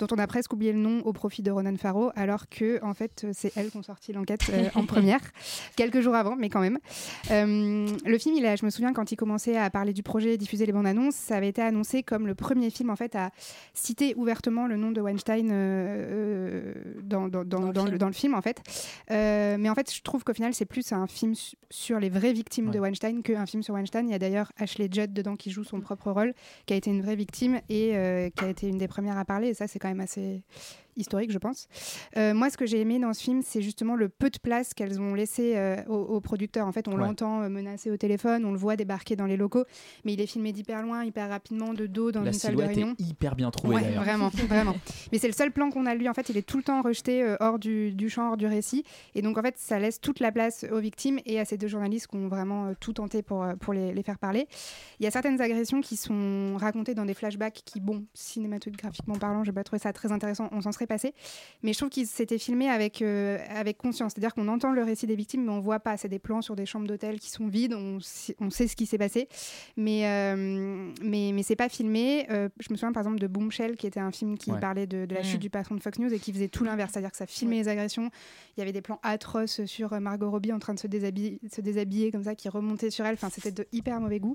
dont on a presque oublié le nom au profit de Ronan Farrow, alors que en fait c'est elles qui ont sorti l'enquête euh, en première, quelques jours avant, mais quand même. Euh, le film, il a, je me souviens quand il commençait à parler du projet, diffuser les bandes annonces, ça avait été annoncé comme le premier film en fait à citer ouvertement le nom de Weinstein euh, dans, dans, dans, dans le, dans le film en fait. Mais en fait, je trouve qu'au final, c'est plus un film su- sur les vraies victimes de Weinstein qu'un film sur Weinstein. Il y a d'ailleurs Ashley Judd dedans qui joue son propre rôle, qui a été une vraie victime et qui a été une des premières à parler. Et ça, c'est quand même assez historique, je pense. Euh, moi, ce que j'ai aimé dans ce film, c'est justement le peu de place qu'elles ont laissé euh, aux, aux producteurs. En fait, on Ouais. l'entend euh, menacer au téléphone, on le voit débarquer dans les locaux, mais il est filmé d'hyper loin, hyper rapidement, de dos, dans La une salle de réunion. est hyper bien trouvée Ouais, vraiment, vraiment. Mais c'est le seul plan qu'on a lui. En fait, il est tout le temps rejeté euh, hors du, du champ, hors du récit. Et donc, en fait, ça laisse toute la place aux victimes et à ces deux journalistes qui ont vraiment tout tenté pour, pour les, les faire parler. Il y a certaines agressions qui sont racontées dans des flashbacks qui, bon, cinématographiquement parlant, j'ai pas trouvé ça très intéressant. On s'en serait passé. Mais je trouve qu'ils s'étaient filmés avec, euh, avec conscience. C'est-à-dire qu'on entend le récit des victimes, mais on voit pas. C'est des plans sur des chambres d'hôtel qui sont vides. On, sait- on sait ce qui s'est passé. Mais, euh, mais, mais c'est pas filmé. Euh, je me souviens par exemple de Boomshell, qui était un film qui Ouais. parlait de, de la chute du patron de Fox News et qui faisait tout l'inverse. C'est-à-dire que ça filmait les agressions. Il y avait des plans atroces sur euh, Margot Robbie en train de se déshabiller, se déshabiller comme ça, qui remontait sur elle. Enfin, c'était de hyper mauvais goût.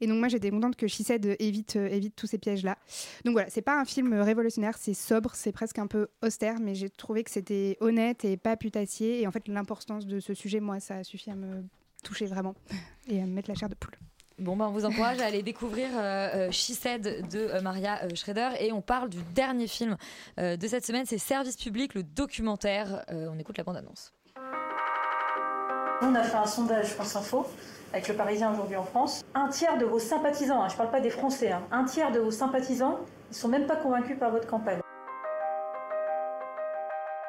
Et donc moi, j'étais contente que She Said évite, évite tous ces pièges-là. Donc voilà, c'est pas un film révolutionnaire, c'est sobre, c'est presque un peu austère, mais j'ai trouvé que c'était honnête et pas putassier. Et en fait, l'importance de ce sujet, moi, ça a suffi à me toucher vraiment et à me mettre la chair de poule. Bon, ben, on vous encourage à aller découvrir euh, euh, She Said de euh, Maria euh, Schrader. Et on parle du dernier film euh, de cette semaine, c'est Service Public, le documentaire. Euh, on écoute la bande-annonce. On a fait un sondage France Info avec le Parisien aujourd'hui en France. Un tiers de vos sympathisants, hein, je ne parle pas des Français, hein, un tiers de vos sympathisants, ils sont même pas convaincus par votre campagne.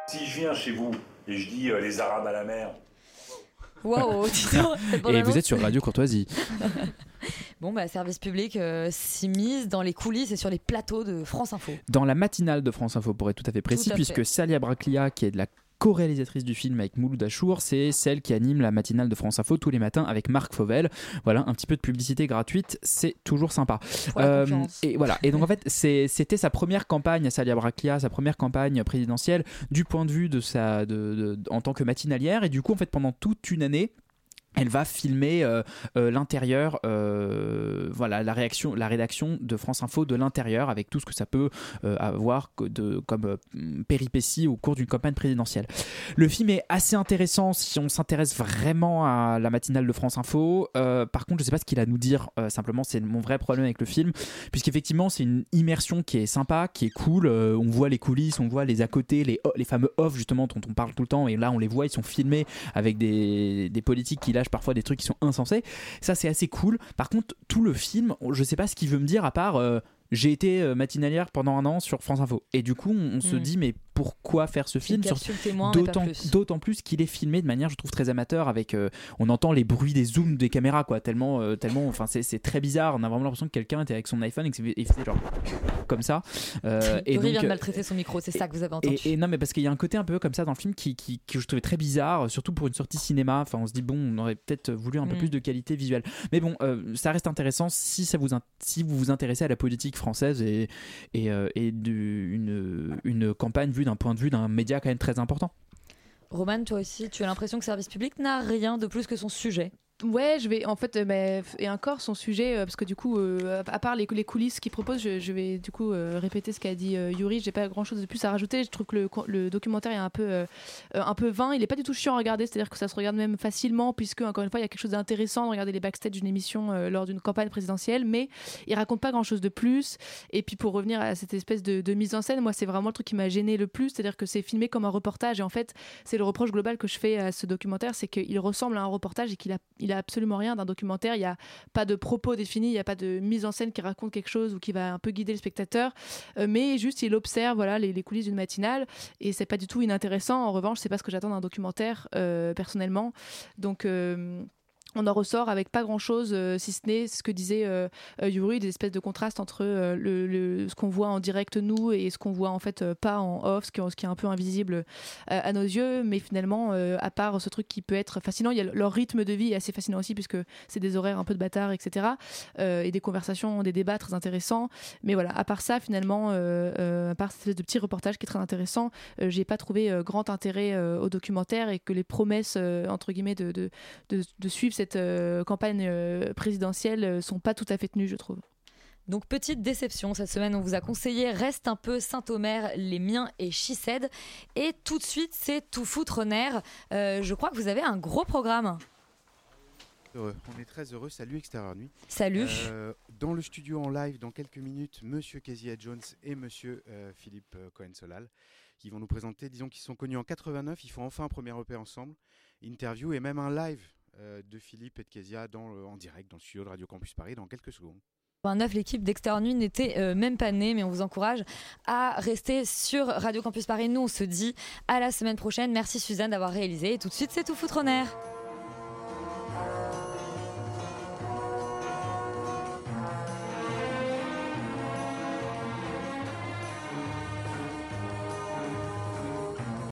Si je viens chez vous et je dis euh, les Arabes à la mer, Waouh, dis donc, cette Et vous êtes sur Radio Courtoisie. Bon, bah, service public euh, s'immise dans les coulisses et sur les plateaux de France Info. Dans la matinale de France Info, pour être tout à fait précis, Tout à puisque fait. Salia Braclia, qui est de la co-réalisatrice du film avec Mouloud Achour, c'est celle qui anime la matinale de France Info tous les matins avec Marc Fauvel. Voilà, un petit peu de publicité gratuite, c'est toujours sympa. Concurrence. et voilà, et donc en fait, c'était sa première campagne, Salia Braclia, sa première campagne présidentielle du point de vue de sa, de, de- en tant que matinalière, et du coup, en fait, pendant toute une année, elle va filmer euh, euh, l'intérieur, euh, voilà, la réaction, la rédaction de France Info de l'intérieur, avec tout ce que ça peut avoir de, comme péripéties au cours d'une campagne présidentielle. Le film est assez intéressant si on s'intéresse vraiment à la matinale de France Info. Par contre, je sais pas ce qu'il a à nous dire. simplement, c'est mon vrai problème avec le film, puisqu'effectivement, c'est une immersion qui est sympa, qui est cool. On voit les coulisses, on voit les à côté, les, fameux off justement dont on parle tout le temps. Et là, on les voit, ils sont filmés avec des politiques qui lâchent parfois des trucs qui sont insensés. Ça, c'est assez cool. Par contre, tout le film, je sais pas ce qu'il veut me dire à part. euh, j'ai été euh, matinalière pendant un an sur France Info. Et du coup, on, on se Mm. dit, mais pourquoi faire ce film D'autant plus. qu'il est filmé de manière, je trouve, très amateur. Avec, euh, on entend les bruits des zooms des caméras, quoi. Tellement, euh, tellement, enfin, c'est très bizarre. On a vraiment l'impression que quelqu'un était avec son iPhone et que faisait genre comme ça. Euh, et Laurie vient de euh, maltraiter son micro, c'est ça que vous avez entendu. et, et non, mais parce qu'il y a un côté un peu comme ça dans le film qui, qui, que je trouvais très bizarre, surtout pour une sortie cinéma. Enfin, on se dit, bon, on aurait peut-être voulu un peu Mm. plus de qualité visuelle. Mais bon, ça reste intéressant si, ça vous, si vous vous intéressez à la politique française et, et, et du- une, une campagne vue d'un point de vue d'un média quand même très important. Roman, toi aussi, tu as l'impression que Service Public n'a rien de plus que son sujet? Ouais, je vais en fait, euh, f- et encore son sujet, euh, parce que du coup, euh, à part les, coulisses qu'il propose, je, vais du coup répéter ce qu'a dit euh, Yuri. J'ai pas grand chose de plus à rajouter. Je trouve que le, documentaire est un peu, un peu vain. Il est pas du tout chiant à regarder, c'est-à-dire que ça se regarde même facilement, puisque encore une fois, il y a quelque chose d'intéressant de regarder les backstage d'une émission lors d'une campagne présidentielle, mais il raconte pas grand-chose de plus. Et puis pour revenir à cette espèce de, mise en scène, moi, c'est vraiment le truc qui m'a gêné le plus, c'est-à-dire que c'est filmé comme un reportage. Et en fait, c'est le reproche global que je fais à ce documentaire, c'est qu'il ressemble à un reportage et qu'il a, a absolument rien d'un documentaire. Il n'y a pas de propos définis, il n'y a pas de mise en scène qui raconte quelque chose ou qui va un peu guider le spectateur, Euh, mais juste il observe voilà les, les coulisses d'une matinale et c'est pas du tout inintéressant. En revanche, c'est pas ce que j'attends d'un documentaire euh, personnellement. Donc euh, on en ressort avec pas grand chose, si ce n'est ce que disait euh, euh, Yuri, des espèces de contrastes entre euh, le, ce qu'on voit en direct nous et ce qu'on voit en fait euh, pas en off, ce qui, est un peu invisible euh, à nos yeux. Mais finalement, euh, à part ce truc qui peut être fascinant, il y a leur rythme de vie est assez fascinant aussi puisque c'est des horaires un peu de bâtard, etc. euh, et des conversations, des débats très intéressants. Mais voilà, à part ça, finalement, euh, euh, à part cette espèce de petit reportage qui est très intéressant, euh, j'ai pas trouvé euh, grand intérêt euh, au documentaire et que les promesses euh, entre guillemets de, de suivre cette euh, campagne euh, présidentielle euh, sont pas tout à fait tenues, je trouve. Donc petite déception cette semaine, on vous a conseillé Reste un peu Saint-Omer, les miens et Chissed. Et tout de suite, c'est tout foutre nerf. Euh, je crois que vous avez un gros programme. Heureux. On est très heureux. Salut Extérieur Nuit. Salut. Euh, dans le studio en live, dans quelques minutes, Monsieur Kezia Jones et Monsieur euh, Philippe Cohen-Solal, qui vont nous présenter, disons qu'ils sont connus en 89, ils font enfin un premier EP ensemble, interview et même un live de Philippe et de Kezia dans, le- en direct dans le studio de Radio Campus Paris dans quelques secondes. 9, l'équipe d'Extérieur Nuit n'était euh, même pas née, mais on vous encourage à rester sur Radio Campus Paris. Nous, on se dit à la semaine prochaine. Merci Suzanne d'avoir réalisé. Et tout de suite, c'est tout foutre nerf.